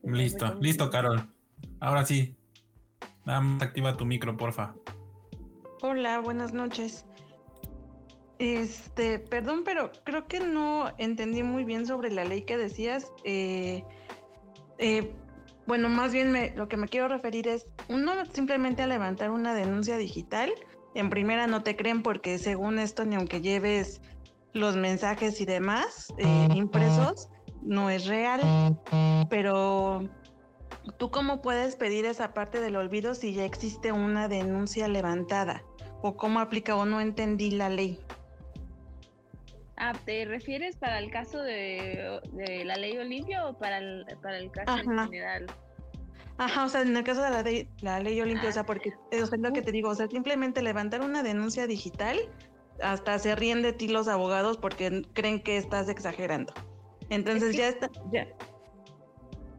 Listo, listo, Carol. Ahora sí. Nada más activa tu micro, porfa. Hola, buenas noches. Este, perdón, pero creo que no entendí muy bien sobre la ley que decías. Eh, eh, bueno, más bien me, lo que me quiero referir es, uno simplemente a levantar una denuncia digital en primera no te creen porque según esto ni aunque lleves los mensajes y demás eh, impresos, no es real. Pero, ¿tú cómo puedes pedir esa parte del olvido si ya existe una denuncia levantada? ¿O cómo aplica o no entendí la ley? Ah, ¿te refieres para el caso de, de la ley Olimpia o para el, para el caso en general? Ajá, o sea, en el caso de la, ley, la ley Olimpia, o sea, porque es lo que te digo, o sea, simplemente levantar una denuncia digital, hasta se ríen de ti los abogados porque creen que estás exagerando. Entonces ya está, ya.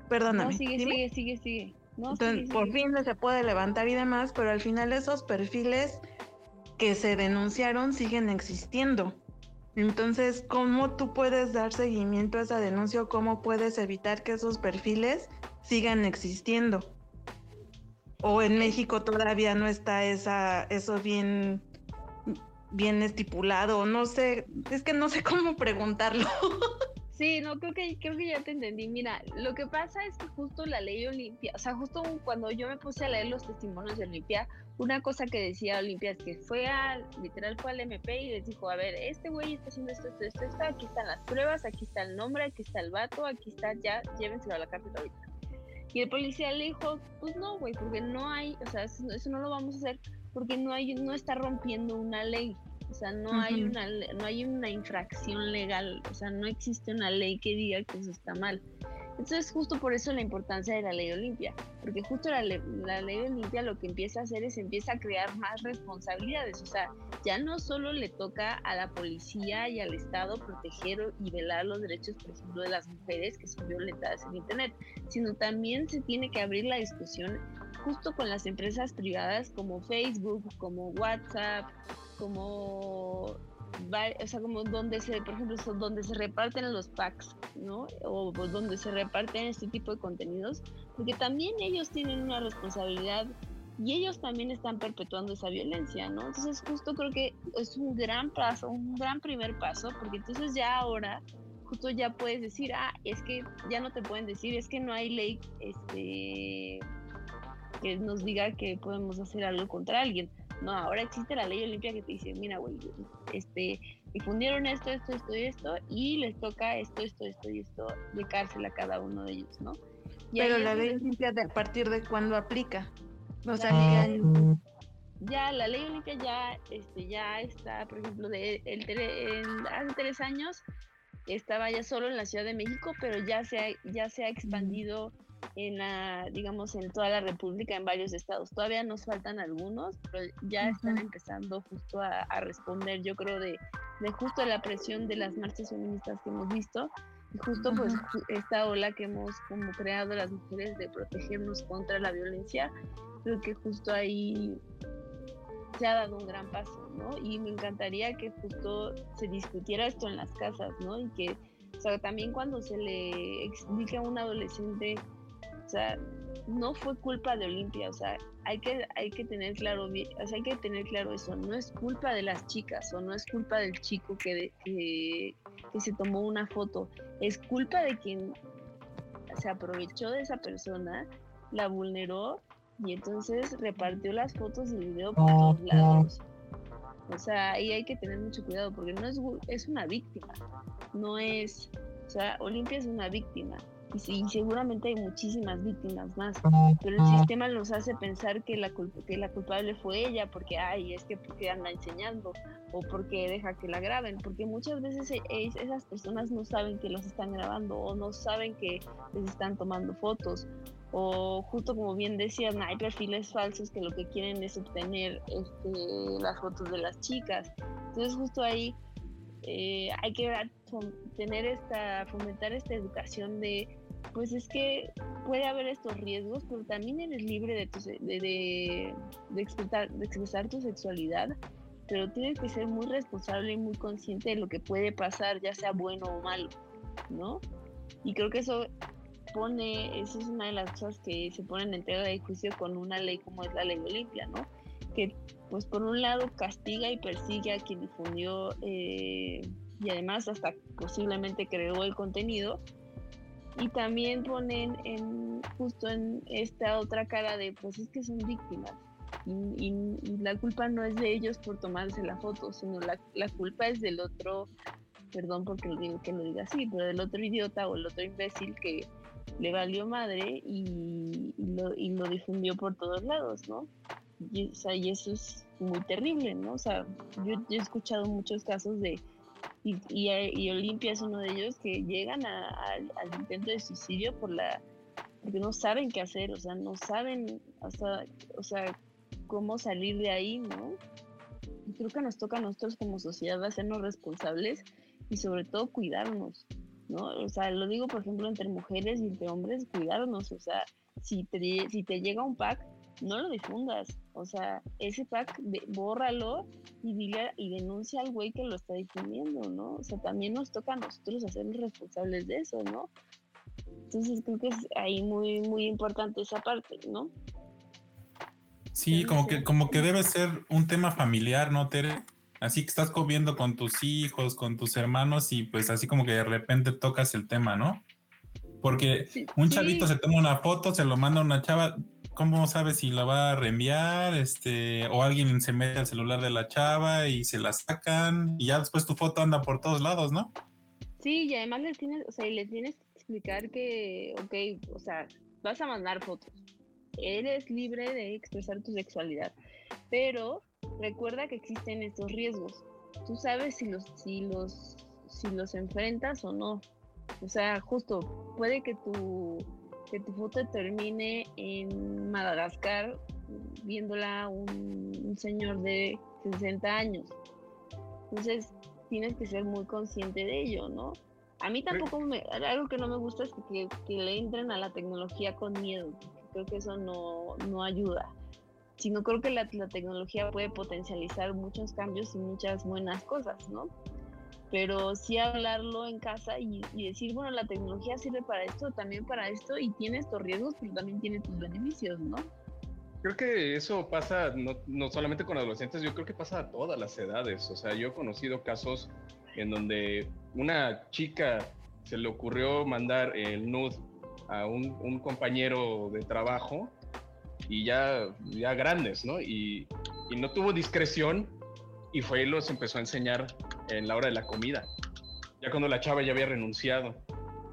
Perdóname. No, sigue, sigue, sigue, sigue. Entonces, por fin se puede levantar y demás, pero al final esos perfiles que se denunciaron siguen existiendo. Entonces, ¿cómo tú puedes dar seguimiento a esa denuncia o cómo puedes evitar que esos perfiles sigan existiendo. O en México todavía no está esa, eso bien, bien estipulado, no sé, es que no sé cómo preguntarlo. Sí, no, creo que, creo que ya te entendí. Mira, lo que pasa es que justo la ley Olimpia, o sea, justo cuando yo me puse a leer los testimonios de Olimpia, una cosa que decía Olimpia es que fue al, literal fue al MP y les dijo, a ver, este güey está haciendo esto, esto, esto, esto, aquí están las pruebas, aquí está el nombre, aquí está el vato, aquí está, ya, llévenselo a la cárcel ahorita. Y el policía le dijo, pues no, güey, porque no hay, o sea, eso, no lo vamos a hacer porque no hay, no está rompiendo una ley. O sea, no hay una no hay una infracción legal, o sea, no existe una ley que diga que eso está mal. Entonces, justo por eso la importancia de la ley Olimpia, porque justo la, la ley Olimpia lo que empieza a hacer es empieza a crear más responsabilidades, o sea, ya no solo le toca a la policía y al Estado proteger y velar los derechos, por ejemplo, de las mujeres que son violentadas en Internet, sino también se tiene que abrir la discusión justo con las empresas privadas como Facebook, como WhatsApp, como o sea, como donde se, por ejemplo, donde se reparten los packs, ¿no? O donde se reparten este tipo de contenidos, porque también ellos tienen una responsabilidad y ellos también están perpetuando esa violencia, ¿no? Entonces justo creo que es un gran paso, un gran primer paso, porque entonces ya ahora justo ya puedes decir, ah, es que ya no te pueden decir, es que no hay ley este que nos diga que podemos hacer algo contra alguien. No, ahora existe la ley olimpia que te dice, mira, güey, este, difundieron esto, esto, esto y esto, y les toca esto, esto, esto y esto de cárcel a cada uno de ellos, ¿no? Pero la ley olimpia, ¿a partir de cuándo aplica? O sea, ya, la ley olimpia ya, este, ya está, por ejemplo, de, el, hace tres años estaba ya solo en la Ciudad de México, pero ya se ha, ya se ha expandido en la, digamos, en toda la República, en varios estados. Todavía nos faltan algunos, pero ya están empezando justo a, responder, yo creo, de, de, justo la presión de las marchas feministas que hemos visto y justo pues esta ola que hemos como creado las mujeres de protegernos contra la violencia, creo que justo ahí se ha dado un gran paso, ¿no? Y me encantaría que justo se discutiera esto en las casas, ¿no? Y que, o sea, también cuando se le explique a un adolescente o sea, no fue culpa de Olimpia, o sea, hay que, hay que tener claro, o sea, hay que tener claro eso, no es culpa de las chicas o no es culpa del chico que, que, se tomó una foto, es culpa de quien se aprovechó de esa persona, la vulneró y entonces repartió las fotos y el video por todos lados. O sea, ahí hay que tener mucho cuidado porque no es, es una víctima, no es, o sea, Olimpia es una víctima y, seguramente hay muchísimas víctimas más, pero el sistema nos hace pensar que la, que la culpable fue ella porque, ay, es que porque anda enseñando o porque deja que la graben, porque muchas veces e, esas personas no saben que los están grabando o no saben que les están tomando fotos o justo como bien decían, hay perfiles falsos que lo que quieren es obtener este, las fotos de las chicas. Entonces justo ahí eh, hay que tener esta, fomentar esta educación de pues es que puede haber estos riesgos, pero también eres libre de, de, expresar tu sexualidad, pero tienes que ser muy responsable y muy consciente de lo que puede pasar, ya sea bueno o malo, ¿no? Y creo que eso pone, eso es una de las cosas que se ponen en tela de juicio con una ley como es la ley Olimpia, ¿no? Que pues por un lado castiga y persigue a quien difundió eh, y además hasta posiblemente creó el contenido, y también ponen en justo en esta otra cara de pues es que son víctimas Y, la culpa no es de ellos por tomarse la foto, sino la, la culpa es del otro, perdón porque lo digo que lo diga así, pero del otro idiota o el otro imbécil que le valió madre y, lo, y lo difundió por todos lados, ¿no? Y, o sea, y eso es muy terrible, ¿no? O sea, yo, he escuchado muchos casos de, y, y, Olimpia es uno de ellos, que llegan al intento de suicidio por la, porque no saben qué hacer, o sea, no saben hasta, o sea, cómo salir de ahí, ¿no? Y creo que nos toca a nosotros como sociedad hacernos responsables y sobre todo cuidarnos, ¿no? O sea, lo digo, por ejemplo, entre mujeres y entre hombres, cuidarnos, o sea, si te, si te llega un pack, no lo difundas, o sea, ese pack, de, bórralo y, dile, y denuncia al güey que lo está difundiendo, ¿no? O sea, también nos toca a nosotros hacernos responsables de eso, ¿no? Entonces creo que es ahí muy, muy importante esa parte, ¿no? Sí, como que, como que debe ser un tema familiar, ¿no, Tere? Así que estás comiendo con tus hijos, con tus hermanos y pues así como que de repente tocas el tema, ¿no? Porque un chavito se toma una foto, se lo manda a una chava, ¿cómo sabes si la va a reenviar? Este, o alguien se mete al celular de la chava y se la sacan y ya después tu foto anda por todos lados, ¿no? Sí, y además les tienes, o sea, les tienes que explicar que, ok, o sea, vas a mandar fotos, eres libre de expresar tu sexualidad, pero recuerda que existen estos riesgos. Tú sabes si los, si los, si los enfrentas o no. O sea, justo puede que tu, que tu foto termine en Madagascar viéndola un, señor de 60 años. Entonces, tienes que ser muy consciente de ello, ¿no? A mí tampoco me, algo que no me gusta es que, que, le entren a la tecnología con miedo. Creo que eso no, no ayuda. Sino creo que la, la, tecnología puede potencializar muchos cambios y muchas buenas cosas, ¿no? Pero sí hablarlo en casa y, y, decir, bueno, la tecnología sirve para esto, también para esto, y tiene estos riesgos, pero también tiene tus beneficios, ¿no? Creo que eso pasa no, no solamente con adolescentes, yo creo que pasa a todas las edades. O sea, yo he conocido casos en donde una chica se le ocurrió mandar el nude a un, compañero de trabajo y ya, ya grandes, ¿no? Y, no tuvo discreción y fue y los empezó a enseñar en la hora de la comida, ya cuando la chava ya había renunciado.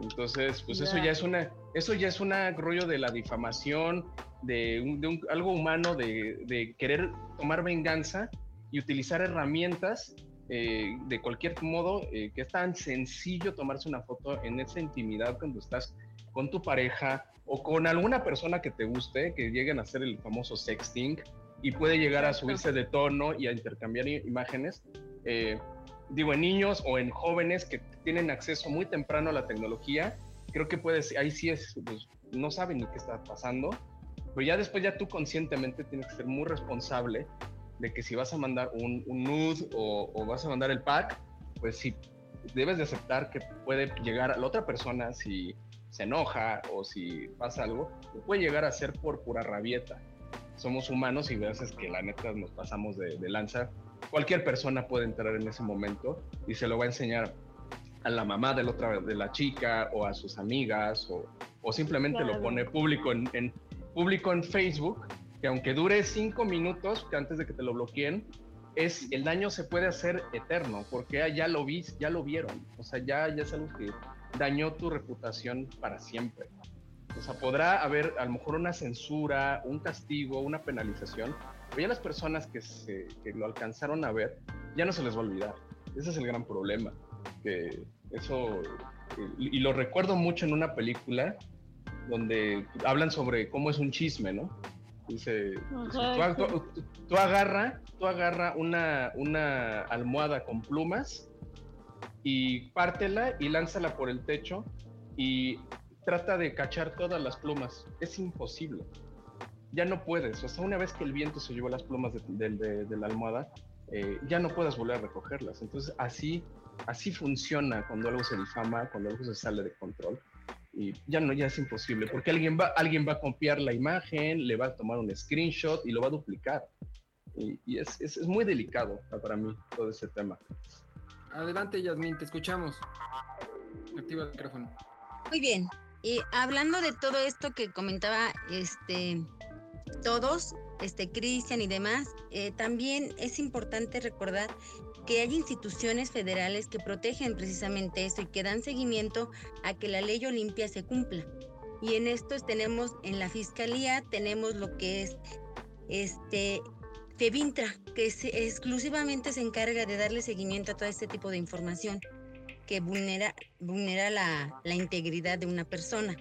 Entonces, pues eso ya es una, eso ya es un rollo de la difamación, de, un, algo humano, de, de, querer tomar venganza y utilizar herramientas eh, de cualquier modo, eh, que es tan sencillo tomarse una foto en esa intimidad cuando estás con tu pareja o con alguna persona que te guste, que lleguen a hacer el famoso sexting y puede llegar a subirse de tono y a intercambiar imágenes. Eh, digo, en niños o en jóvenes que tienen acceso muy temprano a la tecnología, creo que puedes, ahí sí es, pues, no saben ni qué está pasando, pero ya después ya tú conscientemente tienes que ser muy responsable de que si vas a mandar un, un nude o, vas a mandar el pack, pues sí, debes de aceptar que puede llegar a la otra persona si se enoja o si pasa algo, puede llegar a ser por pura rabieta. Somos humanos y veces que la neta nos pasamos de, lanza. Cualquier persona puede entrar en ese momento y se lo va a enseñar a la mamá de la, otra, de la chica o a sus amigas o, o simplemente lo pone público en, en, público en Facebook que aunque dure cinco minutos antes de que te lo bloqueen, es el daño se puede hacer eterno, porque ya lo vi, ya lo vieron, o sea, ya, ya es algo que dañó tu reputación para siempre. O sea, podrá haber a lo mejor una censura, un castigo, una penalización, pero ya las personas que, se, que lo alcanzaron a ver, ya no se les va a olvidar. Ese es el gran problema. Que eso, y lo recuerdo mucho en una película donde hablan sobre cómo es un chisme, ¿no? Dice, tú, agarra, tú agarra una, una almohada con plumas y pártela y lánzala por el techo y trata de cachar todas las plumas. Es imposible. Ya no puedes. O sea, una vez que el viento se llevó las plumas de, la almohada, eh, ya no puedes volver a recogerlas. Entonces, así, así funciona cuando algo se difama, cuando algo se sale de control y ya no, ya es imposible, porque alguien va, alguien va a copiar la imagen, le va a tomar un screenshot y lo va a duplicar. Y, es, es, muy delicado para mí todo ese tema. Adelante, Yasmin, te escuchamos. Activa el micrófono. Muy bien. Y hablando de todo esto que comentaba este todos, este Cristian y demás, eh, también es importante recordar que hay instituciones federales que protegen precisamente eso y que dan seguimiento a que la ley Olimpia se cumpla. Y en esto tenemos en la fiscalía tenemos lo que es este FEBINTRA, que exclusivamente se encarga de darle seguimiento a todo este tipo de información que vulnera, vulnera la, la integridad de una persona.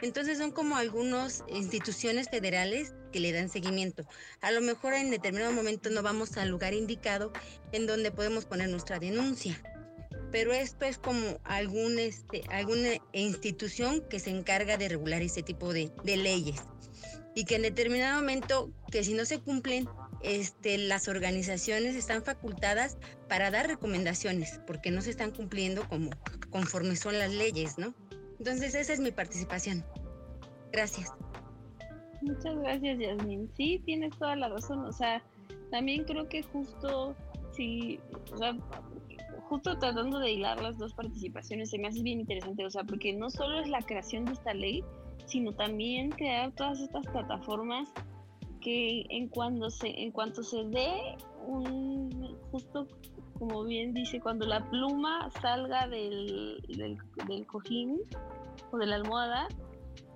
Entonces son como algunas instituciones federales que le dan seguimiento. A lo mejor en determinado momento no vamos al lugar indicado en donde podemos poner nuestra denuncia. Pero esto es como algún, este, alguna institución que se encarga de regular este tipo de, de leyes. Y que en determinado momento, que si no se cumplen, este, las organizaciones están facultadas para dar recomendaciones, porque no se están cumpliendo como conforme son las leyes, ¿no? Entonces esa es mi participación. Gracias. Muchas gracias, Yasmin. Sí, tienes toda la razón. O sea, también creo que justo, sí, o sea, justo tratando de hilar las dos participaciones, se me hace bien interesante. O sea, porque no solo es la creación de esta ley, sino también crear todas estas plataformas que en cuando se, en cuanto se dé un justo como bien dice, cuando la pluma salga del, del, cojín o de la almohada,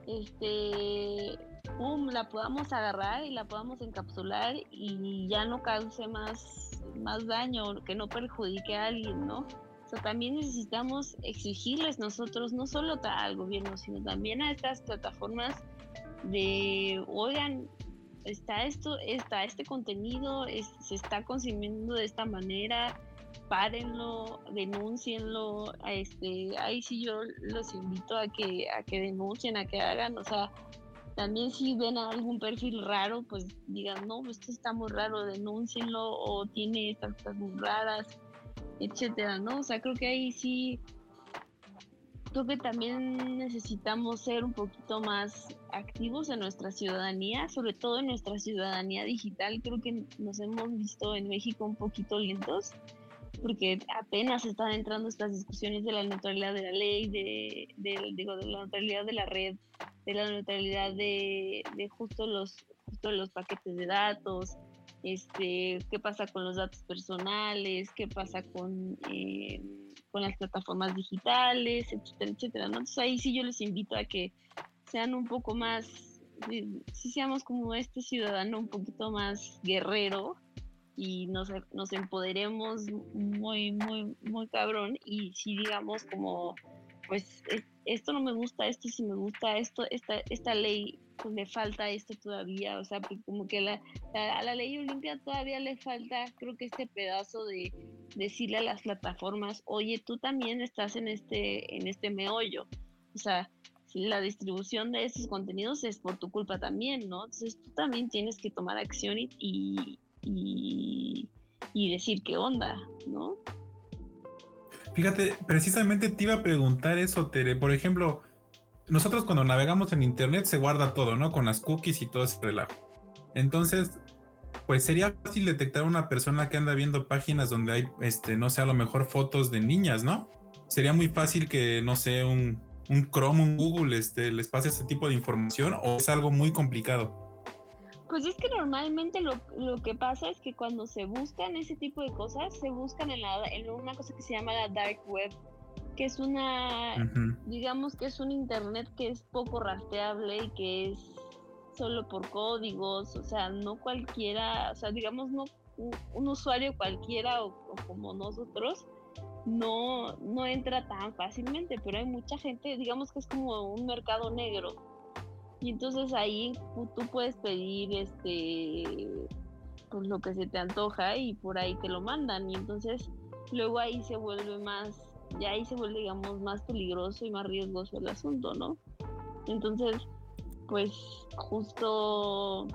este pum, la podamos agarrar y la podamos encapsular y ya no cause más, más daño, que no perjudique a alguien, ¿no? O también necesitamos exigirles nosotros, no solo al gobierno, sino también a estas plataformas de, oigan, está esto, está este contenido, se está consumiendo de esta manera, párenlo, denúncienlo, este, ahí sí yo los invito a que, a que denuncien, a que hagan, o sea, también si ven algún perfil raro, pues digan, no, esto está muy raro, denúncienlo, o tiene estas cosas muy raras, etcétera, ¿no? O sea, creo que ahí sí, creo que también necesitamos ser un poquito más activos en nuestra ciudadanía, sobre todo en nuestra ciudadanía digital. Creo que nos hemos visto en México un poquito lentos porque apenas están entrando estas discusiones de la neutralidad de la ley, de, digo, de la neutralidad de la red, de la neutralidad de, justo los justo los paquetes de datos, este, qué pasa con los datos personales, qué pasa con, eh, con las plataformas digitales, etcétera, etcétera. Entonces ahí sí yo les invito a que sean un poco más, si seamos como este ciudadano un poquito más guerrero, y nos, nos empoderemos muy, muy, muy cabrón y si digamos como, pues esto no me gusta, esto sí me gusta, esto, esta, esta ley pues le falta esto todavía, o sea, pues, como que a la ley Olimpia todavía le falta, creo que este pedazo de decirle a las plataformas, oye, tú también estás en este, en este meollo, o sea, la distribución de esos contenidos es por tu culpa también, ¿no? Entonces tú también tienes que tomar acción y, y, decir qué onda, ¿no? Fíjate, precisamente te iba a preguntar eso, Tere. Por ejemplo, nosotros cuando navegamos en internet se guarda todo, ¿no? Con las cookies y todo ese relajo. Entonces, pues sería fácil detectar a una persona que anda viendo páginas donde hay, este, no sé, a lo mejor fotos de niñas, ¿no? Sería muy fácil que, no sé, un, un Chrome, un Google, este, les pase ese tipo de información o es algo muy complicado. Pues es que normalmente lo, lo, que pasa es que cuando se buscan ese tipo de cosas, se buscan en, la, en una cosa que se llama la dark web, que es una, digamos que es un internet que es poco rastreable y que es solo por códigos, o sea, no cualquiera, o sea, digamos, no un, usuario cualquiera o, como nosotros no, no entra tan fácilmente, pero hay mucha gente, digamos que es como un mercado negro y entonces ahí tú puedes pedir este pues lo que se te antoja y por ahí te lo mandan. Y entonces luego ahí se vuelve más, ya ahí se vuelve digamos más peligroso y más riesgoso el asunto, ¿no? Entonces, pues justo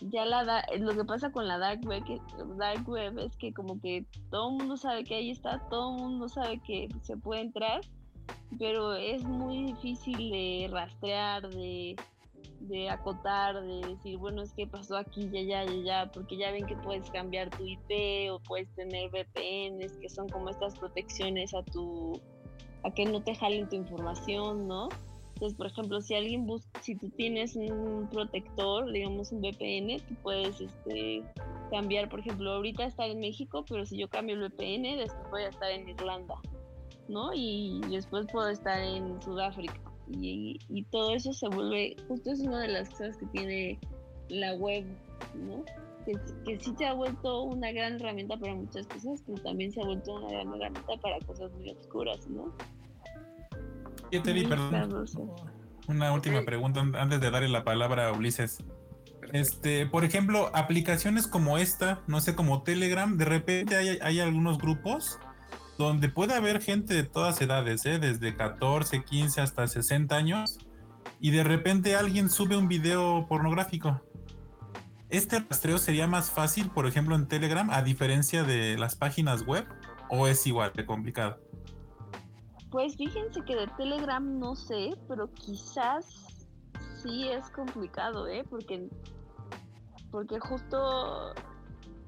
ya la lo que pasa con la dark web, que, dark web es que como que todo el mundo sabe que ahí está, todo el mundo sabe que se puede entrar pero es muy difícil de rastrear, de, acotar, de decir, bueno, es que pasó aquí, ya, ya, ya, ya, porque ya ven que puedes cambiar tu IP o puedes tener VPNs, que son como estas protecciones a tu, a que no te jalen tu información, ¿no? Entonces, por ejemplo, si alguien busca, si tú tienes un protector, digamos un VPN, tú puedes este, cambiar, por ejemplo, ahorita estar en México, pero si yo cambio el VPN, después voy a estar en Irlanda, ¿no? Y después puedo estar en Sudáfrica. Y, y todo eso se vuelve, justo es una de las cosas que tiene la web, ¿no? Que, que, sí se ha vuelto una gran herramienta para muchas cosas, pero también se ha vuelto una gran herramienta para cosas muy oscuras, ¿no? Una última pregunta antes de darle la palabra a Ulises. Este, por ejemplo, aplicaciones como esta, no sé, como Telegram, de repente hay, hay algunos grupos donde puede haber gente de todas edades, ¿eh? desde 14, 15 hasta 60 años, y de repente alguien sube un video pornográfico. ¿Este rastreo sería más fácil, por ejemplo, en Telegram, a diferencia de las páginas web? ¿O es igual de complicado? Pues fíjense que de Telegram no sé, pero quizás sí es complicado, ¿eh? Porque, porque justo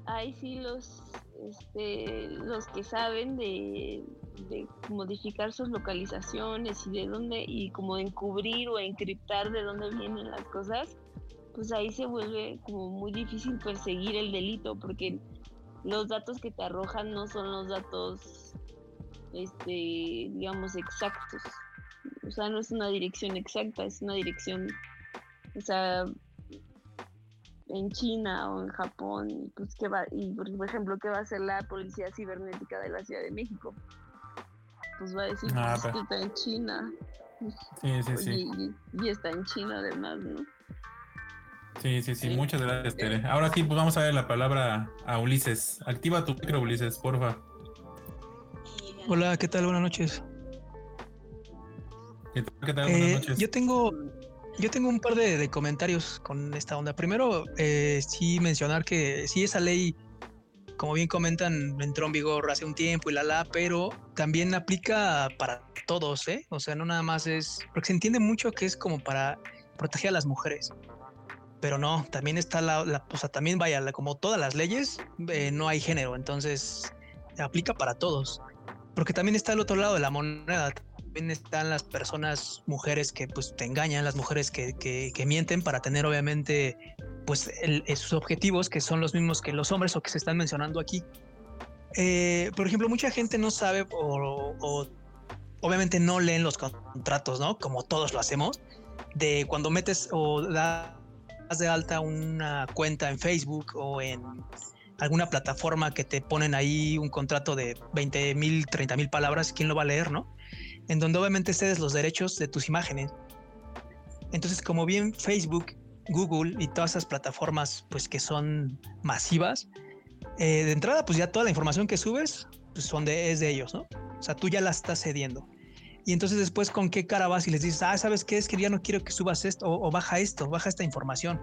hay sí los, este, los que saben de, modificar sus localizaciones y de dónde, y como encubrir o encriptar de dónde vienen las cosas, pues ahí se vuelve como muy difícil perseguir el delito, porque los datos que te arrojan no son los datos este, digamos, exactos. O sea, no es una dirección exacta, es una dirección, o sea, en China o en Japón, y pues que va, y por ejemplo, ¿qué va a hacer la policía cibernética de la Ciudad de México? Pues va a decir ah, pues, que está en China. Sí, sí, sí. Y, está en China además, ¿no? Sí, sí, sí, muchas gracias, Tere. Ahora sí, pues vamos a ver la palabra a Ulises. Activa tu micro, Ulises, porfa. Hola, ¿qué tal? Buenas noches. ¿Qué tal? Buenas eh, noches. Yo tengo, yo tengo un par de, comentarios con esta onda. Primero, eh, sí mencionar que sí esa ley, como bien comentan, entró en vigor hace un tiempo y la la, pero también aplica para todos, ¿eh? O sea, no nada más es, porque se entiende mucho que es como para proteger a las mujeres. Pero no, también está la, la o sea, también vaya, como todas las leyes, eh, no hay género, entonces aplica para todos porque también está el otro lado de la moneda. También están las personas, mujeres que pues te engañan, las mujeres que, que, mienten para tener obviamente pues sus objetivos que son los mismos que los hombres o que se están mencionando aquí. Eh, por ejemplo, mucha gente no sabe o, o, obviamente no leen los contratos, ¿no? Como todos lo hacemos, de cuando metes o das de alta una cuenta en Facebook o en alguna plataforma que te ponen ahí un contrato de 20 mil, 30 mil palabras, ¿quién lo va a leer, no? En donde obviamente cedes los derechos de tus imágenes. Entonces, como bien Facebook, Google y todas esas plataformas, pues que son masivas, eh, de entrada, pues ya toda la información que subes, pues son de, es de ellos, ¿no? O sea, tú ya la estás cediendo. Y entonces después, ¿con qué cara vas y les dices, ah, ¿sabes qué? Es que ya no quiero que subas esto, o baja esto, baja esta información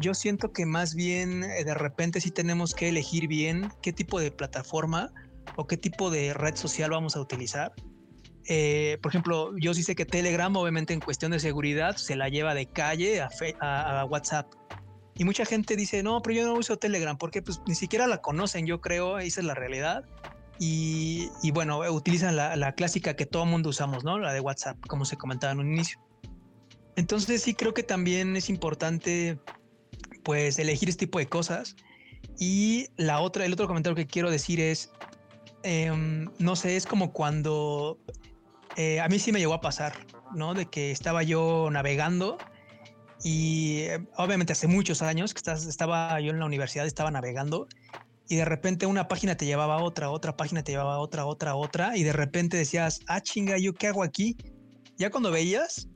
yo siento que más bien eh, de repente sí tenemos que elegir bien qué tipo de plataforma o qué tipo de red social vamos a utilizar. Eh, por ejemplo, yo sí sé que Telegram, obviamente en cuestión de seguridad, se la lleva de calle a, WhatsApp. Y mucha gente dice, no, pero yo no uso Telegram porque pues ni siquiera la conocen, yo creo, esa es la realidad. Y, bueno, utilizan la, la, clásica que todo mundo usamos, ¿no? La de WhatsApp, como se comentaba en un inicio. Entonces sí creo que también es importante pues elegir este tipo de cosas. Y la otra, el otro comentario que quiero decir es, em, no sé, es como cuando eh, a mí sí me llegó a pasar, ¿no? De que estaba yo navegando y eh, obviamente hace muchos años que estaba yo en la universidad, estaba navegando y de repente una página te llevaba a otra, otra página te llevaba a otra, otra, otra y de repente decías, ah, chinga, ¿yo qué hago aquí? Ya cuando veías,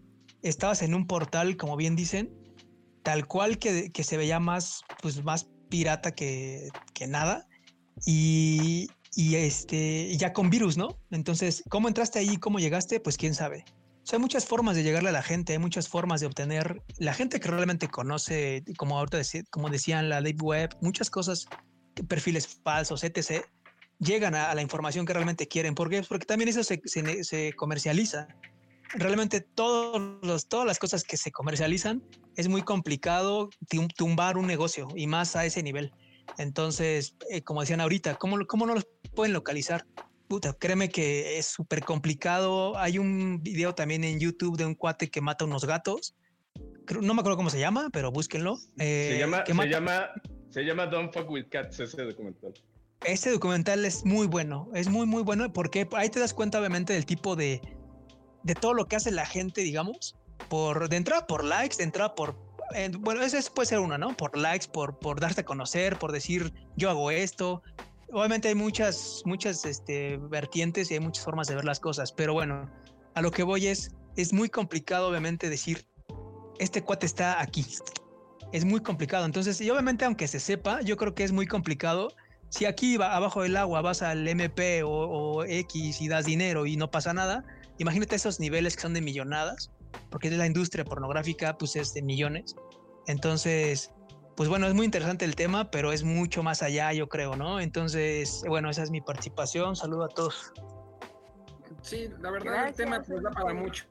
estabas en un portal, como bien dicen, tal cual que, se veía más, pues más pirata que, nada. Y, este, ya con virus, ¿no? Entonces, ¿cómo entraste ahí? ¿Cómo llegaste? Pues quién sabe. O hay muchas formas de llegarle a la gente, hay muchas formas de obtener la gente que realmente conoce, como ahorita como decían la Deep Web, muchas cosas, perfiles falsos, etc., llegan a, la información que realmente quieren. ¿Por qué? Porque también eso se, se comercializa realmente todos todas las cosas que se comercializan es muy complicado tumbar un negocio y más a ese nivel. Entonces, eh, como decían ahorita, ¿cómo, ¿cómo no los pueden localizar? puta, créeme que es súper complicado. Hay un video también en YouTube de un cuate que mata unos gatos. No me acuerdo cómo se llama, pero búsquenlo. se, eh, llama, se, llama, se llama Don't Fuck With Cats, ese documental. Ese documental es muy bueno, es muy, muy bueno porque ahí te das cuenta obviamente del tipo de, de todo lo que hace la gente, digamos, por de entrada por likes, de entrada por eh, bueno, ese puede ser una, ¿no? Por likes, por, por darte a conocer, por decir yo hago esto. Obviamente hay muchas, muchas este, vertientes y hay muchas formas de ver las cosas, pero bueno, a lo que voy es, es muy complicado obviamente decir, este cuate está aquí. Es muy complicado. Entonces, y obviamente aunque se sepa, yo creo que es muy complicado. Si aquí va, abajo del agua vas al MP o, o X y das dinero y no pasa nada, imagínate esos niveles que son de millonadas porque de la industria pornográfica, pues es de millones. Entonces, pues bueno, es muy interesante el tema, pero es mucho más allá, yo creo, ¿no? Entonces, bueno, esa es mi participación. Saludo a todos. Sí, la verdad el tema nos da para mucho.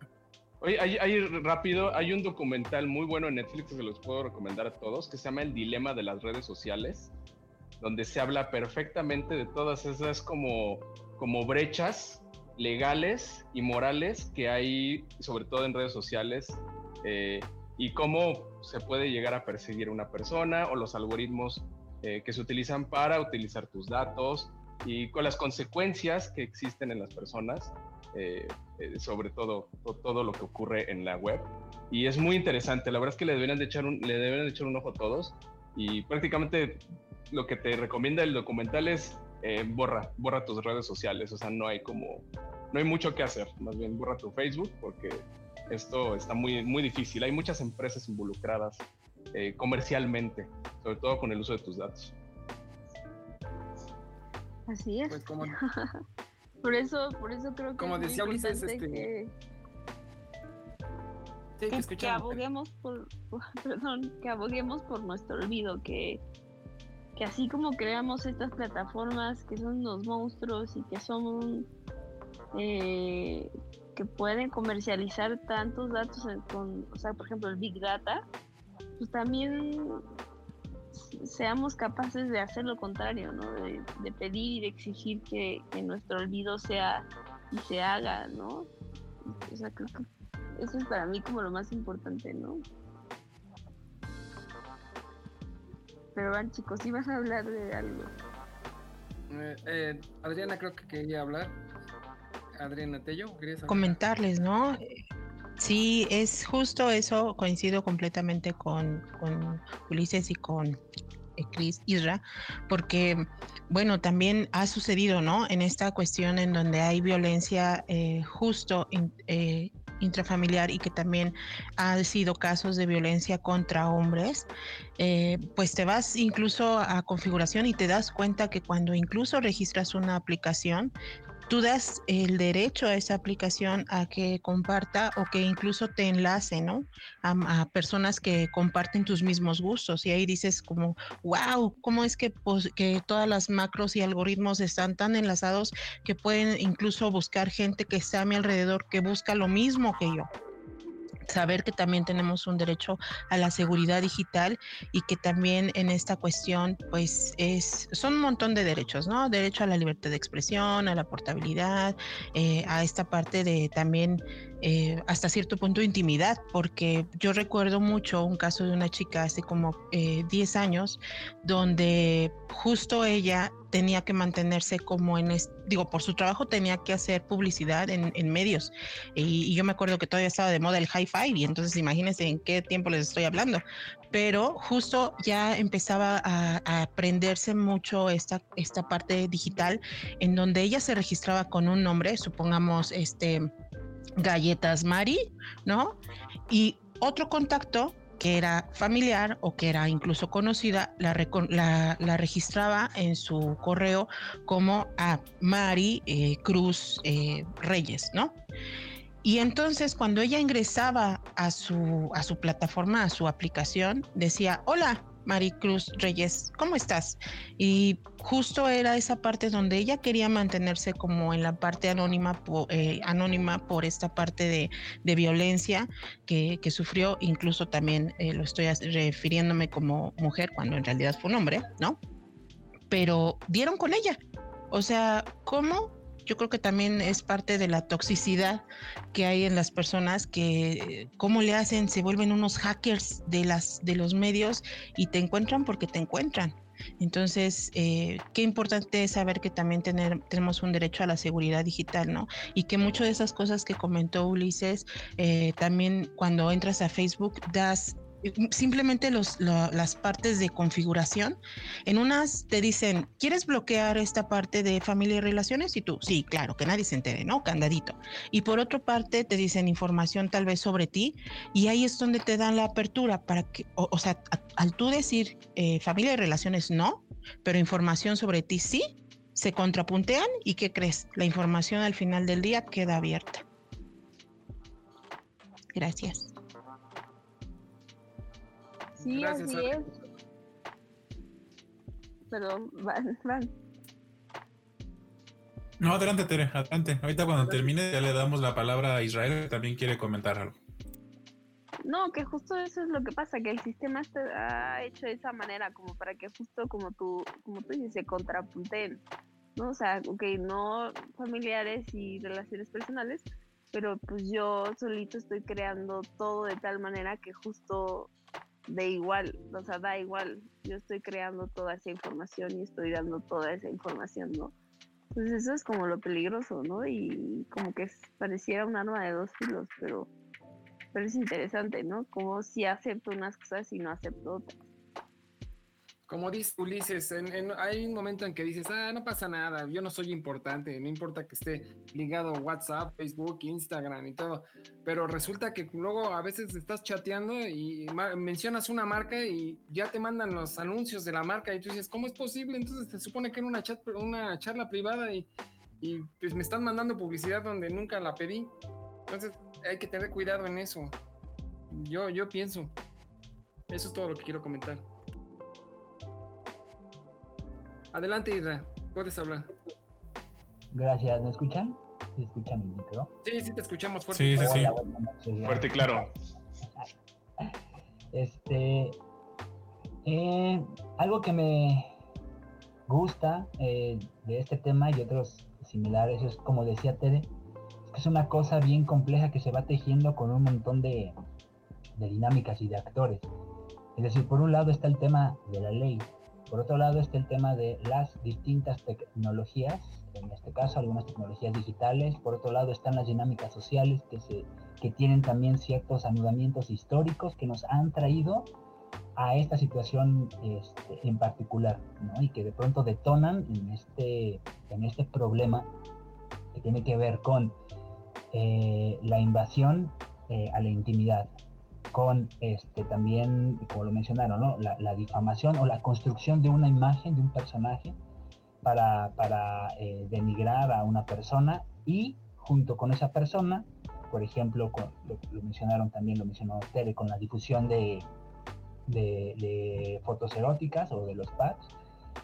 Oye, hay, rápido, hay un documental muy bueno en Netflix que se los puedo recomendar a todos, que se llama El Dilema de las Redes Sociales, donde se habla perfectamente de todas esas como, como brechas legales y morales que hay, sobre todo en redes sociales, eh, y cómo se puede llegar a perseguir a una persona o los algoritmos eh, que se utilizan para utilizar tus datos y con las consecuencias que existen en las personas, eh, sobre todo, todo lo que ocurre en la web. Y es muy interesante, la verdad es que le deberían de echar un, le deberían de echar un ojo a todos y prácticamente lo que te recomienda el documental es eh, borra, borra tus redes sociales, o sea, no hay como, no hay mucho que hacer, más bien borra tu Facebook porque esto está muy, muy difícil. Hay muchas empresas involucradas eh, comercialmente, sobre todo con el uso de tus datos. Así es. Pues por eso, por eso creo que como decía Ulises, este... que... que, aboguemos por, perdón, que aboguemos por nuestro olvido, que que así como creamos estas plataformas que son los monstruos y que son eh, que pueden comercializar tantos datos con, o sea, por ejemplo, el Big Data, pues también seamos capaces de hacer lo contrario, ¿no? De, pedir y de exigir que, que, nuestro olvido sea y se haga, ¿no? O sea, creo eso es para mí como lo más importante, ¿no? Pero van chicos, si vas a hablar de algo. Eh, eh, Adriana creo que quería hablar. Adriana Tello, ¿querías Comentarles, ¿no? Sí, es justo eso, coincido completamente con, con Ulises y con eh, Chris Isra, porque, bueno, también ha sucedido, ¿no? En esta cuestión en donde hay violencia justo eh, intrafamiliar y que también han sido casos de violencia contra hombres, eh, pues te vas incluso a configuración y te das cuenta que cuando incluso registras una aplicación, tú das el derecho a esa aplicación a que comparta o que incluso te enlace, ¿no? A, personas que comparten tus mismos gustos. Y ahí dices como, wow, ¿cómo es que, que todas las macros y algoritmos están tan enlazados que pueden incluso buscar gente que está a mi alrededor que busca lo mismo que yo? Saber que también tenemos un derecho a la seguridad digital y que también en esta cuestión pues es son un montón de derechos no derecho a la libertad de expresión a la portabilidad eh, a esta parte de también eh, hasta cierto punto intimidad, porque yo recuerdo mucho un caso de una chica hace como 10 eh, años, donde justo ella tenía que mantenerse como en, digo, por su trabajo tenía que hacer publicidad en, medios. Y, yo me acuerdo que todavía estaba de moda el high five, y entonces imagínense en qué tiempo les estoy hablando. Pero justo ya empezaba a, a aprenderse mucho esta, esta parte digital, en donde ella se registraba con un nombre, supongamos, este galletas Mari, ¿no? Y otro contacto que era familiar o que era incluso conocida, la, registraba en su correo como a Mari eh, Cruz eh, Reyes, ¿no? Y entonces cuando ella ingresaba a su, a su plataforma, a su aplicación, decía, hola, Maricruz Reyes, ¿cómo estás? Y justo era esa parte donde ella quería mantenerse como en la parte anónima, eh, por esta parte de, violencia que, sufrió, incluso también eh, lo estoy refiriéndome como mujer cuando en realidad fue un hombre, ¿no? Pero dieron con ella. O sea, ¿cómo yo creo que también es parte de la toxicidad que hay en las personas que cómo le hacen, se vuelven unos hackers de las de los medios y te encuentran porque te encuentran. Entonces, eh, qué importante es saber que también tenemos un derecho a la seguridad digital, ¿no? Y que muchas de esas cosas que comentó Ulises, eh, también cuando entras a Facebook das simplemente los, las partes de configuración. En unas te dicen, ¿quieres bloquear esta parte de familia y relaciones? Y tú, sí, claro, que nadie se entere, ¿no? Candadito. Y por otra parte te dicen información tal vez sobre ti y ahí es donde te dan la apertura para que, o, sea, al tú decir eh, familia y relaciones no, pero información sobre ti sí, se contrapuntean y ¿qué crees? La información al final del día queda abierta. Gracias. Sí, así es. Perdón, van, van. No, adelante, Tere, adelante. Ahorita cuando termine ya le damos la palabra a Israel, que también quiere comentar algo. No, que justo eso es lo que pasa, que el sistema está hecho de esa manera, como para que justo como tú, como tú dices, se contrapunten, ¿no? O sea, ok, no familiares y relaciones personales, pero pues yo solito estoy creando todo de tal manera que justo de igual, o sea, da igual, yo estoy creando toda esa información y estoy dando toda esa información, ¿no? Entonces eso es como lo peligroso, ¿no? Y como que pareciera un arma de dos filos, pero, pero es interesante, ¿no? Como si acepto unas cosas y no acepto otras como dice Ulises, hay un momento en que dices, ah, no pasa nada, yo no soy importante, no importa que esté ligado a WhatsApp, Facebook, Instagram y todo, pero resulta que luego a veces estás chateando y mencionas una marca y ya te mandan los anuncios de la marca y tú dices, ¿cómo es posible? Entonces te supone que era una, chat, una charla privada y, y pues me están mandando publicidad donde nunca la pedí. Entonces hay que tener cuidado en eso. Yo, yo pienso. Eso es todo lo que quiero comentar. Adelante, Ida, puedes hablar. Gracias, ¿me escuchan? ¿Se escucha mi micro? Sí, sí, te escuchamos fuerte. Sí, sí, sí. fuerte y claro. Este, eh, algo que me gusta eh, de este tema y otros similares es, como decía Tere, es que es una cosa bien compleja que se va tejiendo con un montón de, de dinámicas y de actores. Es decir, por un lado está el tema de la ley, por otro lado está el tema de las distintas tecnologías, en este caso algunas tecnologías digitales. Por otro lado están las dinámicas sociales que, tienen también ciertos anudamientos históricos que nos han traído a esta situación este, en particular, y que de pronto detonan en este, en este problema que tiene que ver con eh, la invasión eh, a la intimidad, con este también, como lo mencionaron, la, difamación o la construcción de una imagen de un personaje para, para eh, denigrar a una persona y junto con esa persona, por ejemplo, lo, mencionaron también, lo mencionó Tere, con la difusión de, de, de fotos eróticas o de los packs,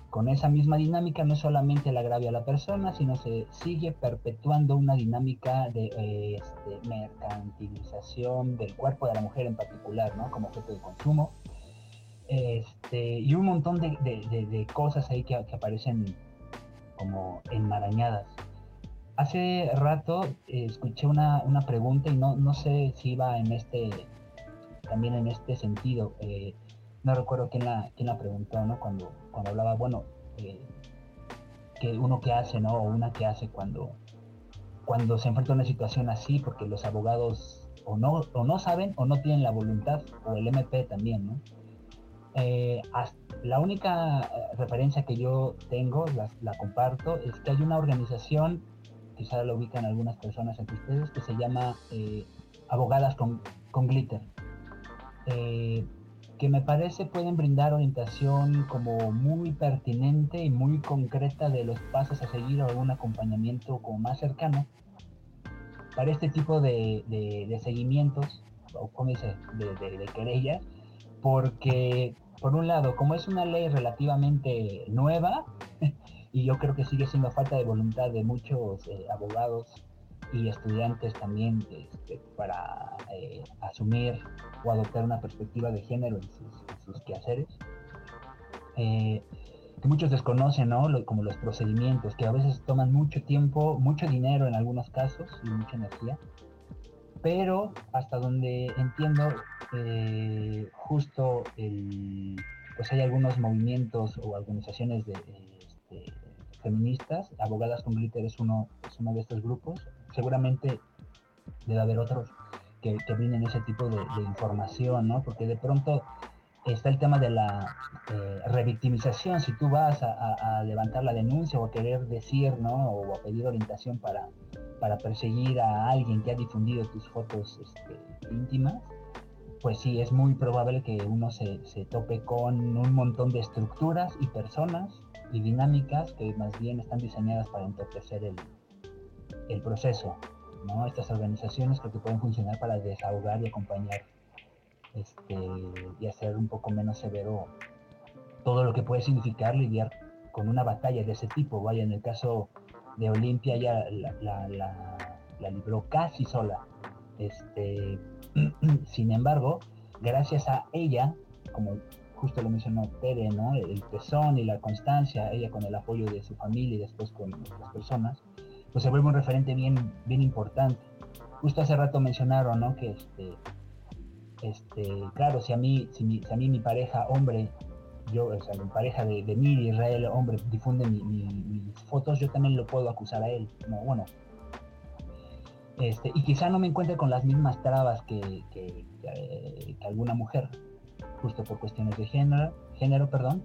con esa misma dinámica no solamente le agravia a la persona, sino se sigue perpetuando una dinámica de eh, este, mercantilización del cuerpo de la mujer en particular, ¿no? Como objeto de consumo. Este, y un montón de, cosas ahí que, aparecen como enmarañadas. Hace rato eh, escuché una, pregunta y no, no sé si iba en este, también en este sentido. Eh, no recuerdo quién la, quién la preguntó, ¿no? Cuando, cuando hablaba, bueno, eh, que uno que hace, ¿no? O una que hace cuando, cuando se enfrenta a una situación así, porque los abogados o no, o no saben o no tienen la voluntad, o el MP también, ¿no? Eh, la única eh, referencia que yo tengo, la, la, comparto, es que hay una organización, quizá la ubican algunas personas entre ustedes, que se llama Abogadas con, con Glitter que me parece pueden brindar orientación como muy pertinente y muy concreta de los pasos a seguir o algún acompañamiento como más cercano para este tipo de, seguimientos o como dice, de, querellas, porque por un lado, como es una ley relativamente nueva, y yo creo que sigue siendo falta de voluntad de muchos eh, abogados y estudiantes también este, para eh, asumir o adoptar una perspectiva de género en sus, quehaceres. Eh, que muchos desconocen, ¿no? como los procedimientos, que a veces toman mucho tiempo, mucho dinero en algunos casos y mucha energía. Pero hasta donde entiendo, eh, justo el, pues hay algunos movimientos o organizaciones de, este, feministas, Abogadas con Glitter es uno, es uno de estos grupos, seguramente debe haber otros que, que brinden ese tipo de, información, ¿no? Porque de pronto está el tema de la eh, revictimización. Si tú vas a, levantar la denuncia o a querer decir, ¿no? O a pedir orientación para, para perseguir a alguien que ha difundido tus fotos este, íntimas, pues sí, es muy probable que uno se, se, tope con un montón de estructuras y personas y dinámicas que más bien están diseñadas para entorpecer el, el proceso. ¿no? Estas organizaciones creo que pueden funcionar para desahogar y acompañar este, y hacer un poco menos severo todo lo que puede significar lidiar con una batalla de ese tipo. Vaya, en el caso de Olimpia ya la, la, libró casi sola. Este, sin embargo, gracias a ella, como justo lo mencionó Tere, ¿no? el tesón y la constancia, ella con el apoyo de su familia y después con otras personas, pues se vuelve un referente bien, bien importante. Justo hace rato mencionaron ¿no? que este, este, claro, si a mí, si, a mí mi pareja hombre, yo, o sea, mi pareja de, mí, de Israel, hombre, difunde mis fotos, yo también lo puedo acusar a él. No, bueno. Este, y quizá no me encuentre con las mismas trabas que, que, alguna mujer, justo por cuestiones de género, género perdón.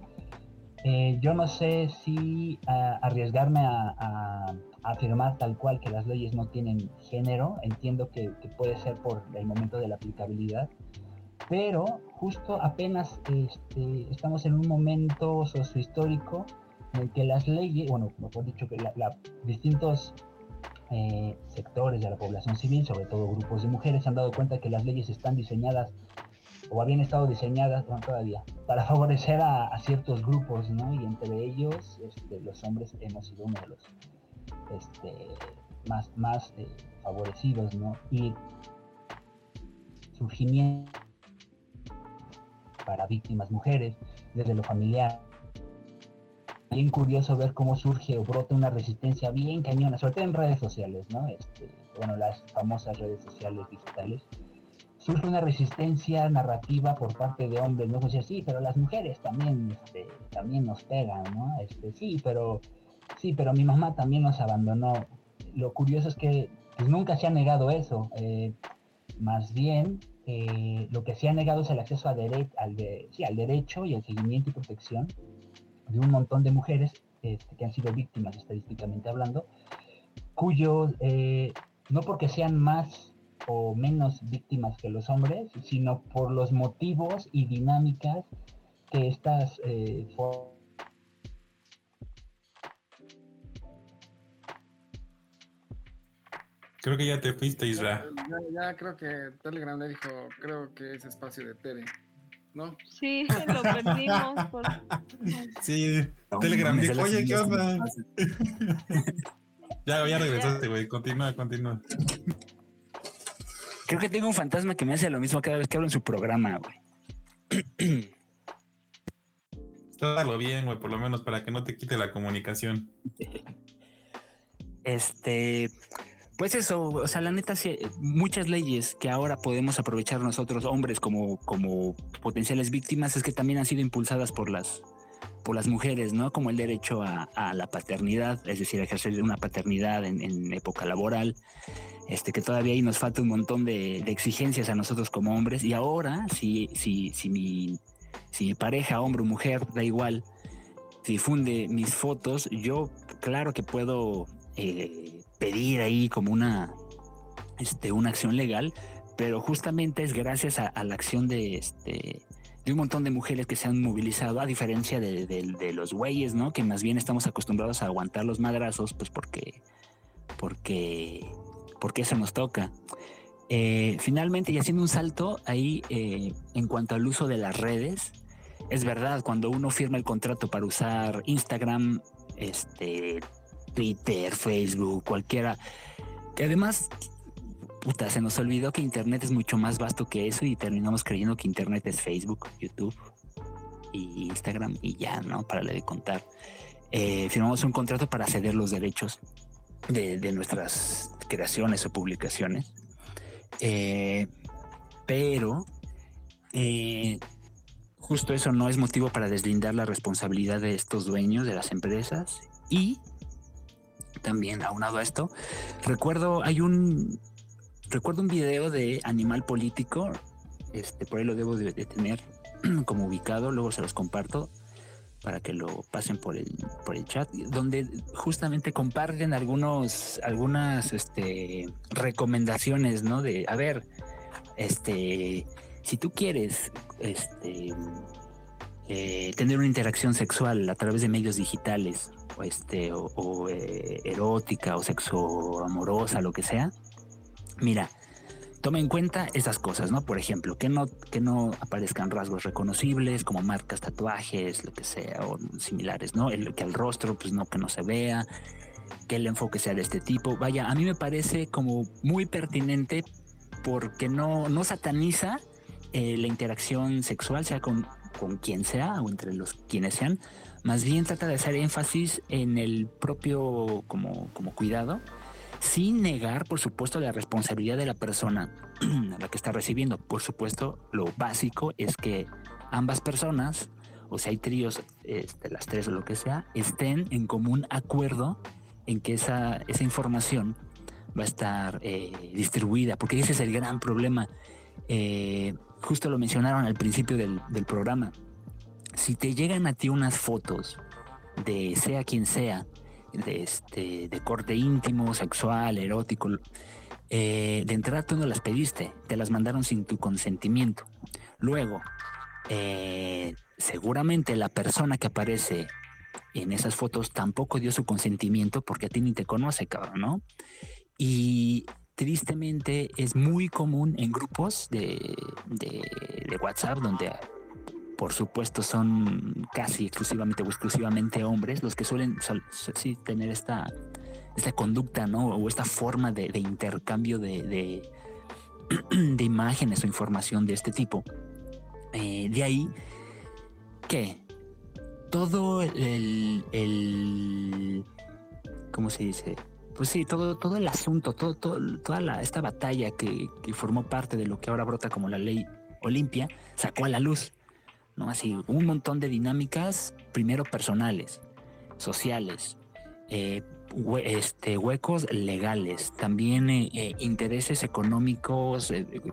Eh, yo no sé si arriesgarme a, afirmar tal cual que las leyes no tienen género, entiendo que, puede ser por el momento de la aplicabilidad, pero justo apenas este, estamos en un momento sociohistórico en el que las leyes, bueno, mejor dicho, que la, distintos eh, sectores de la población civil, sobre todo grupos de mujeres, se han dado cuenta que las leyes están diseñadas o habían estado diseñadas bueno, todavía para favorecer a, ciertos grupos, ¿no? Y entre ellos este, los hombres hemos sido uno de los este, más, eh, favorecidos, ¿no? Y surgimiento para víctimas mujeres, desde lo familiar. Bien curioso ver cómo surge o brota una resistencia bien cañona, sobre todo en redes sociales, ¿no? Este, bueno, las famosas redes sociales digitales. Surge una resistencia narrativa por parte de hombres, ¿no? Pues sí, pero las mujeres también, este, también nos pegan, ¿no? Este, sí, pero sí, pero mi mamá también nos abandonó. Lo curioso es que pues, nunca se ha negado eso. Eh, más bien, eh, lo que se ha negado es el acceso al, de, sí, al derecho y el seguimiento y protección de un montón de mujeres este, que han sido víctimas, estadísticamente hablando, cuyos, eh, no porque sean más o menos víctimas que los hombres, sino por los motivos y dinámicas que estas eh, Creo que ya te fuiste, Isra. Ya, creo que Telegram le dijo, creo que es espacio de Tere, ¿no? Sí, lo perdimos. Por... Sí, Telegram dijo, oye, ¿qué onda? ya, ya regresaste, güey. Continúa, continúa. Creo que tengo un fantasma que me hace lo mismo cada vez que hablo en su programa, güey. Todo bien, güey, por lo menos para que no te quite la comunicación. Este, pues eso, o sea, la neta, muchas leyes que ahora podemos aprovechar nosotros, hombres, como, como potenciales víctimas, es que también han sido impulsadas por las, por las mujeres, ¿no? Como el derecho a, la paternidad, es decir, ejercer una paternidad en, época laboral, este, que todavía ahí nos falta un montón de, exigencias a nosotros como hombres. Y ahora, si, si, si, mi, si mi pareja, hombre o mujer, da igual, difunde mis fotos, yo claro que puedo eh, pedir ahí como una, este, una acción legal, pero justamente es gracias a, la acción de, este, de un montón de mujeres que se han movilizado, a diferencia de, los güeyes, ¿no? Que más bien estamos acostumbrados a aguantar los madrazos, pues porque, porque, porque eso nos toca. Eh, finalmente, y haciendo un salto ahí eh, en cuanto al uso de las redes, es verdad, cuando uno firma el contrato para usar Instagram, este, Twitter, Facebook, cualquiera. Que además, puta, se nos olvidó que Internet es mucho más vasto que eso y terminamos creyendo que Internet es Facebook, YouTube y Instagram y ya, ¿no? Para le de contar. Eh, firmamos un contrato para ceder los derechos de, nuestras creaciones o publicaciones. Eh, pero eh, justo eso no es motivo para deslindar la responsabilidad de estos dueños de las empresas y también aunado a esto, recuerdo, hay un, recuerdo un video de Animal Político, este, por ahí lo debo de, tener como ubicado, luego se los comparto para que lo pasen por el, por el chat, donde justamente comparten algunos, algunas este, recomendaciones, ¿no? De, a ver, este, si tú quieres este, eh, tener una interacción sexual a través de medios digitales, este, o, eh, erótica, o sexo amorosa, lo que sea, mira, toma en cuenta esas cosas, ¿no? Por ejemplo, que no, que no aparezcan rasgos reconocibles como marcas, tatuajes, lo que sea, o similares, ¿no? Que el rostro, pues no, que no se vea, que el enfoque sea de este tipo. Vaya, a mí me parece como muy pertinente porque no, no sataniza eh, la interacción sexual, sea con, con quien sea o entre los quienes sean, más bien trata de hacer énfasis en el propio como, como cuidado sin negar, por supuesto, la responsabilidad de la persona a la que está recibiendo. Por supuesto, lo básico es que ambas personas, o sea, hay tríos, este, las tres o lo que sea, estén en común acuerdo en que esa, esa información va a estar eh, distribuida, porque ese es el gran problema. Eh, justo lo mencionaron al principio del programa. Si te llegan a ti unas fotos de sea quien sea, de, este, de corte íntimo, sexual, erótico. Eh, de entrada tú no las pediste, te las mandaron sin tu consentimiento. Luego, eh, seguramente la persona que aparece en esas fotos tampoco dio su consentimiento porque a ti ni te conoce, cabrón, ¿no? Y tristemente es muy común en grupos de, de, de WhatsApp donde por supuesto son casi exclusivamente o exclusivamente hombres los que suelen sí, tener esta, esta conducta, ¿no? O esta forma de, intercambio de, de, de, imágenes o información de este tipo. Eh, de ahí que todo el, el, ¿cómo se dice? Pues sí, todo, todo el asunto, todo, todo, toda la, esta batalla que, que formó parte de lo que ahora brota como la ley Olimpia, sacó a la luz ¿no? Así, un montón de dinámicas, primero personales, sociales, eh, este, huecos legales, también eh, eh, intereses económicos,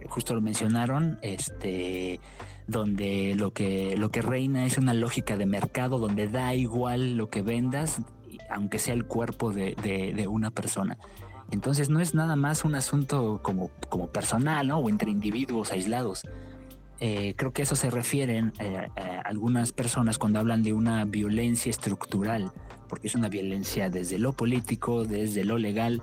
justo lo mencionaron, este, donde lo que, lo que reina es una lógica de mercado, donde da igual lo que vendas, aunque sea el cuerpo de, de, una persona. Entonces no es nada más un asunto como, como personal. O entre individuos aislados eh, creo que eso se refieren eh, a algunas personas cuando hablan de una violencia estructural, porque es una violencia desde lo político, desde lo legal,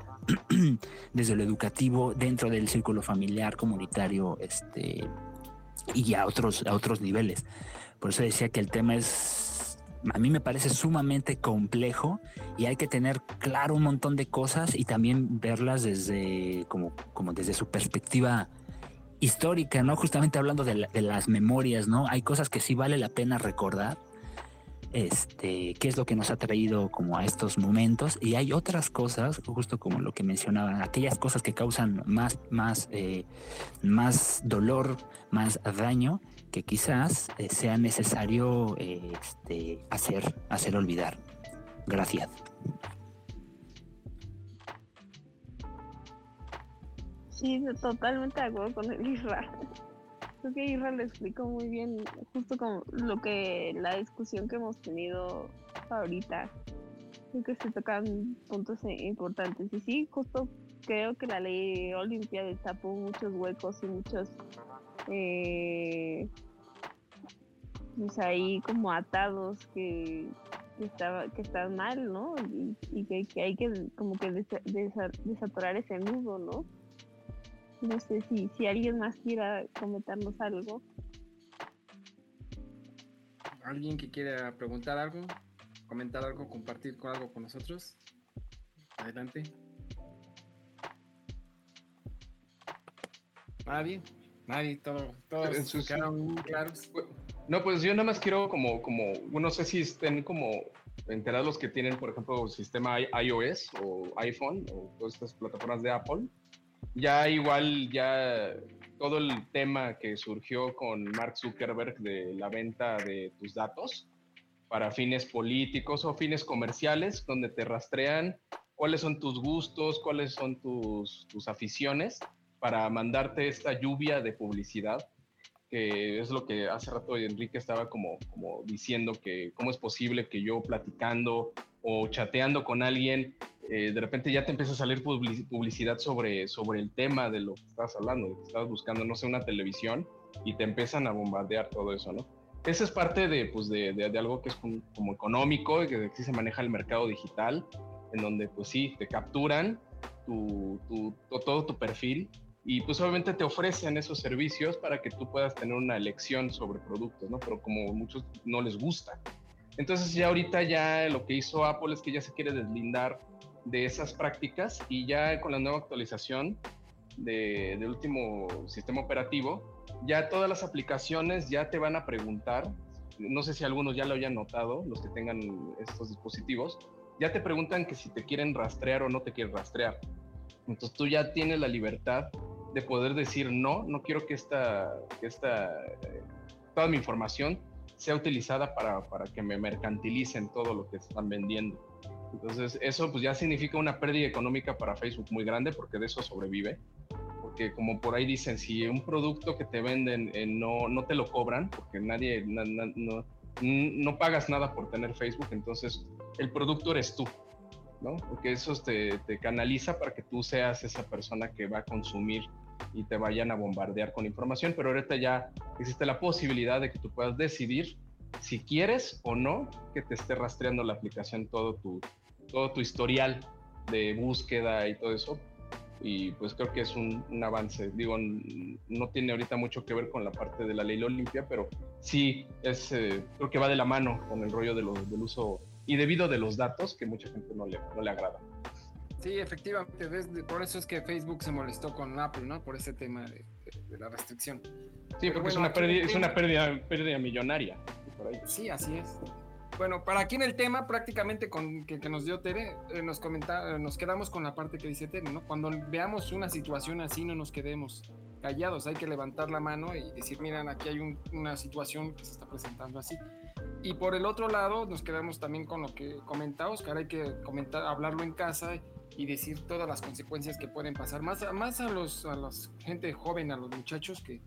desde lo educativo, dentro del círculo familiar, comunitario, este, y a otros, a otros niveles. Por eso decía que el tema es, a mí me parece sumamente complejo y hay que tener claro un montón de cosas y también verlas desde, como, como desde su perspectiva histórica, ¿no? Justamente hablando de, la, de, las memorias, ¿no? Hay cosas que sí vale la pena recordar, este, qué es lo que nos ha traído como a estos momentos, y hay otras cosas, justo como lo que mencionaban, aquellas cosas que causan más, más, eh, más dolor, más daño, que quizás eh, sea necesario eh, este, hacer, hacer olvidar. Gracias. Sí, totalmente de acuerdo con el Isra. Creo que Isra lo explicó muy bien, justo como lo que la discusión que hemos tenido ahorita. Creo que se tocan puntos importantes. Y sí, justo creo que la ley Olimpia destapó muchos huecos y muchos. Eh, pues ahí como atados que, estaba, que están mal, ¿no? Y, y que, que, hay que como que des, des, desatorar ese nudo, ¿no? No sé si, si alguien más quiera comentarnos algo. ¿Alguien que quiera preguntar algo? ¿Comentar algo? ¿Compartir con algo con nosotros? Adelante. Nadie. Nadie, todo, todos en sus, quedaron claros. No, pues yo nada más quiero como, como, no sé si estén como enterados los que tienen, por ejemplo, sistema iOS o iPhone o todas estas plataformas de Apple. Ya igual, ya todo el tema que surgió con Mark Zuckerberg de la venta de tus datos para fines políticos o fines comerciales, donde te rastrean cuáles son tus gustos, cuáles son tus, tus aficiones, para mandarte esta lluvia de publicidad que es lo que hace rato Enrique estaba como, como diciendo que cómo es posible que yo platicando o chateando con alguien, eh, de repente ya te empieza a salir publicidad sobre, sobre el tema de lo que estabas hablando, de que estabas buscando, no sé, una televisión y te empiezan a bombardear todo eso, ¿no? Esa es parte de, pues de, de, algo que es como, económico, que aquí se maneja el mercado digital, en donde pues sí, te capturan tu, tu, todo tu perfil y pues obviamente te ofrecen esos servicios para que tú puedas tener una elección sobre productos, ¿no? Pero como muchos no les gusta. Entonces ya ahorita ya lo que hizo Apple es que ya se quiere deslindar de esas prácticas y ya con la nueva actualización de, del último sistema operativo, ya todas las aplicaciones ya te van a preguntar, no sé si algunos ya lo hayan notado, los que tengan estos dispositivos, ya te preguntan que si te quieren rastrear o no te quieren rastrear. Entonces tú ya tienes la libertad de poder decir no, no quiero que esta, que esta eh, toda mi información sea utilizada para, para, que me mercantilicen todo lo que están vendiendo. Entonces eso pues ya significa una pérdida económica para Facebook muy grande porque de eso sobrevive. Porque como por ahí dicen, si un producto que te venden eh, no, no te lo cobran, porque nadie, no, no pagas nada por tener Facebook, entonces el producto eres tú. ¿no? Porque eso te, te, canaliza para que tú seas esa persona que va a consumir y te vayan a bombardear con información, pero ahorita ya existe la posibilidad de que tú puedas decidir si quieres o no que te esté rastreando la aplicación todo tu, todo tu historial de búsqueda y todo eso. Y pues creo que es un, avance. Digo, no tiene ahorita mucho que ver con la parte de la ley Olimpia, pero sí es, eh, creo que va de la mano con el rollo de lo, del uso y debido de los datos que mucha gente no le, no le agrada. Sí, efectivamente, por eso es que Facebook se molestó con Apple, ¿no? Por ese tema de, la restricción. Sí, porque es una, pérdida, es una pérdida, pérdida millonaria. Sí, así es. Bueno, para aquí en el tema, prácticamente con que, nos dio Tere, eh, nos comenta, nos quedamos con la parte que dice Tere, ¿no? Cuando veamos una situación así, no nos quedemos callados, hay que levantar la mano y decir, miren, aquí hay una situación que se está presentando así. Y por el otro lado, nos quedamos también con lo que comenta Oscar, hay que comentar, hablarlo en casa y decir todas las consecuencias que pueden pasar, más, más a los a la gente joven, a los muchachos que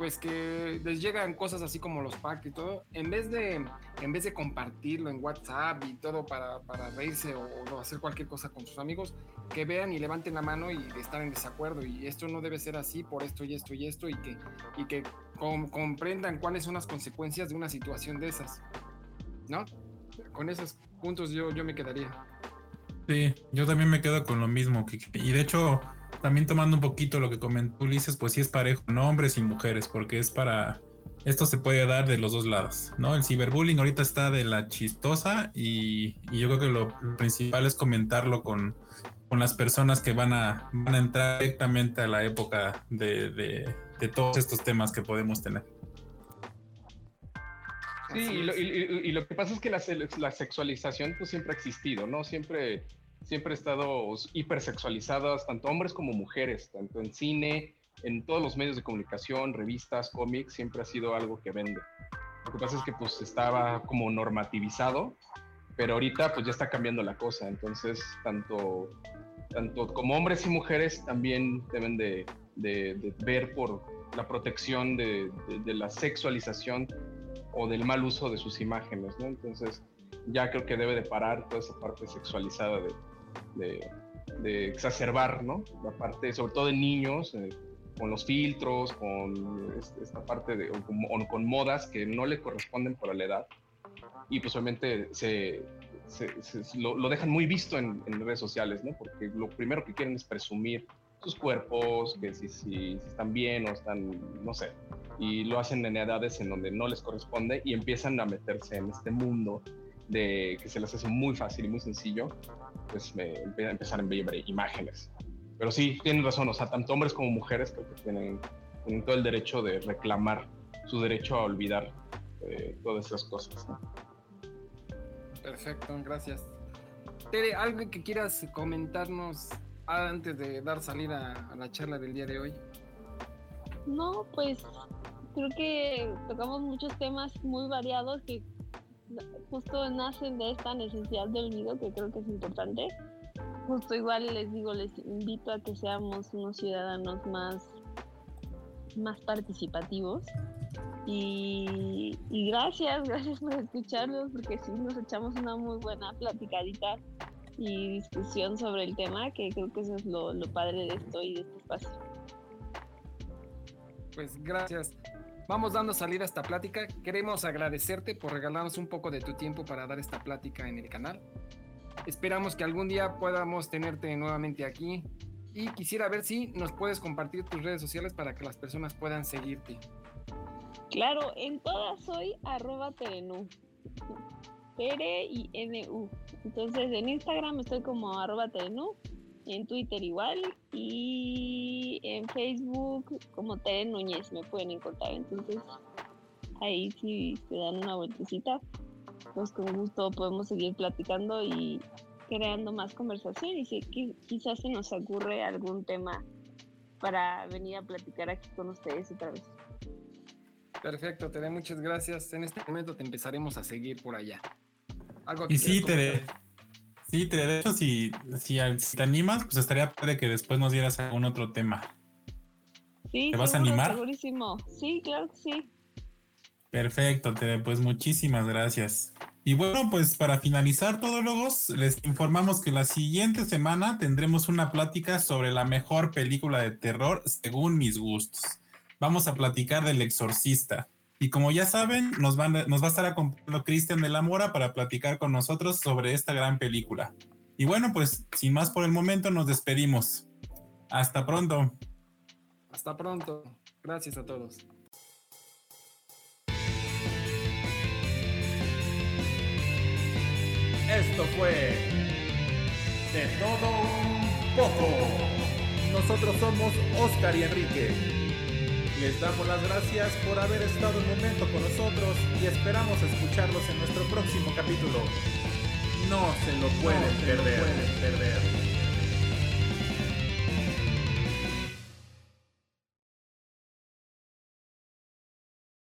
pues que les llegan cosas así como los packs y todo, en vez de en vez de compartirlo en WhatsApp y todo para, para reírse o, hacer cualquier cosa con sus amigos, que vean y levanten la mano y están en desacuerdo y esto no debe ser así por esto y esto y esto y que y que comprendan cuáles son las consecuencias de una situación de esas. ¿No? Con esos puntos yo, yo me quedaría. Sí, yo también me quedo con lo mismo. Y de hecho, también tomando un poquito lo que comentó Ulises, pues sí es parejo, no hombres y mujeres, porque es para. Esto se puede dar de los dos lados, ¿no? El ciberbullying ahorita está de la chistosa y, yo creo que lo, principal es comentarlo con, con, las personas que van a, van a entrar directamente a la época de, de todos estos temas que podemos tener. Sí, y lo, que pasa es que la, la, sexualización pues siempre ha existido, ¿no? Siempre, siempre ha estado hipersexualizadas, tanto hombres como mujeres, tanto en cine, en todos los medios de comunicación, revistas, cómics, siempre ha sido algo que vende. Lo que pasa es que pues estaba como normativizado, pero ahorita pues ya está cambiando la cosa, entonces tanto, tanto como hombres y mujeres también deben de, de, ver por la protección de, la sexualización o del mal uso de sus imágenes. Entonces ya creo que debe de parar toda esa parte sexualizada de, exacerbar, ¿no? La parte, sobre todo en niños, eh, con los filtros, con esta parte de, o con, modas que no le corresponden por la edad. Y pues obviamente se, lo, dejan muy visto en, en, redes sociales, ¿no? Porque lo primero que quieren es presumir sus cuerpos, que si, si, están bien o están, no sé, y lo hacen en edades en donde no les corresponde y empiezan a meterse en este mundo de que se les hace muy fácil y muy sencillo, pues me, a empezar a ver imágenes. Pero sí, tienen razón, o sea, tanto hombres como mujeres creo que tienen, tienen todo el derecho de reclamar su derecho a olvidar eh, todas esas cosas. Perfecto, gracias. Tere, ¿algo que quieras comentarnos antes de dar salida a la charla del día de hoy? No, pues creo que tocamos muchos temas muy variados que justo nacen de esta necesidad de olvido que creo que es importante. Justo igual les digo, les invito a que seamos unos ciudadanos más, más participativos. Y, gracias, gracias por escucharlos, porque sí nos echamos una muy buena platicadita y discusión sobre el tema, que creo que eso es lo, lo padre de esto y de este espacio. Pues gracias. Vamos dando salida a esta plática. Queremos agradecerte por regalarnos un poco de tu tiempo para dar esta plática en el canal. Esperamos que algún día podamos tenerte nuevamente aquí. Y quisiera ver si nos puedes compartir tus redes sociales para que las personas puedan seguirte. Claro, en todas soy arroba terenú. Tere y NU. Entonces en Instagram estoy como arroba en Twitter igual y en Facebook como Tere Núñez me pueden encontrar. Entonces ahí si se dan una vueltecita, pues con gusto podemos seguir platicando y creando más conversación y si qui- quizás se nos ocurre algún tema para venir a platicar aquí con ustedes otra vez. Perfecto, Tere, muchas gracias. En este momento te empezaremos a seguir por allá. Algo que Y sí, Tere. comentar? Sí, de hecho, si, si, si te animas, pues estaría padre que después nos dieras algún otro tema. Sí, ¿Te vas a animar? Segurísimo. Sí, claro que sí. Perfecto, Tere, pues muchísimas gracias. Y bueno, pues para finalizar, todólogos, les informamos que la siguiente semana tendremos una plática sobre la mejor película de terror según mis gustos. Vamos a platicar del exorcista. Y como ya saben, nos, van a- nos va a estar acompañando Cristian de la Mora para platicar con nosotros sobre esta gran película. Y bueno, pues sin más por el momento, nos despedimos. Hasta pronto. Hasta pronto. Gracias a todos. Esto fue de todo un poco. Nosotros somos Oscar y Enrique. Les damos las gracias por haber estado un momento con nosotros y esperamos escucharlos en nuestro próximo capítulo. No se lo pueden perder.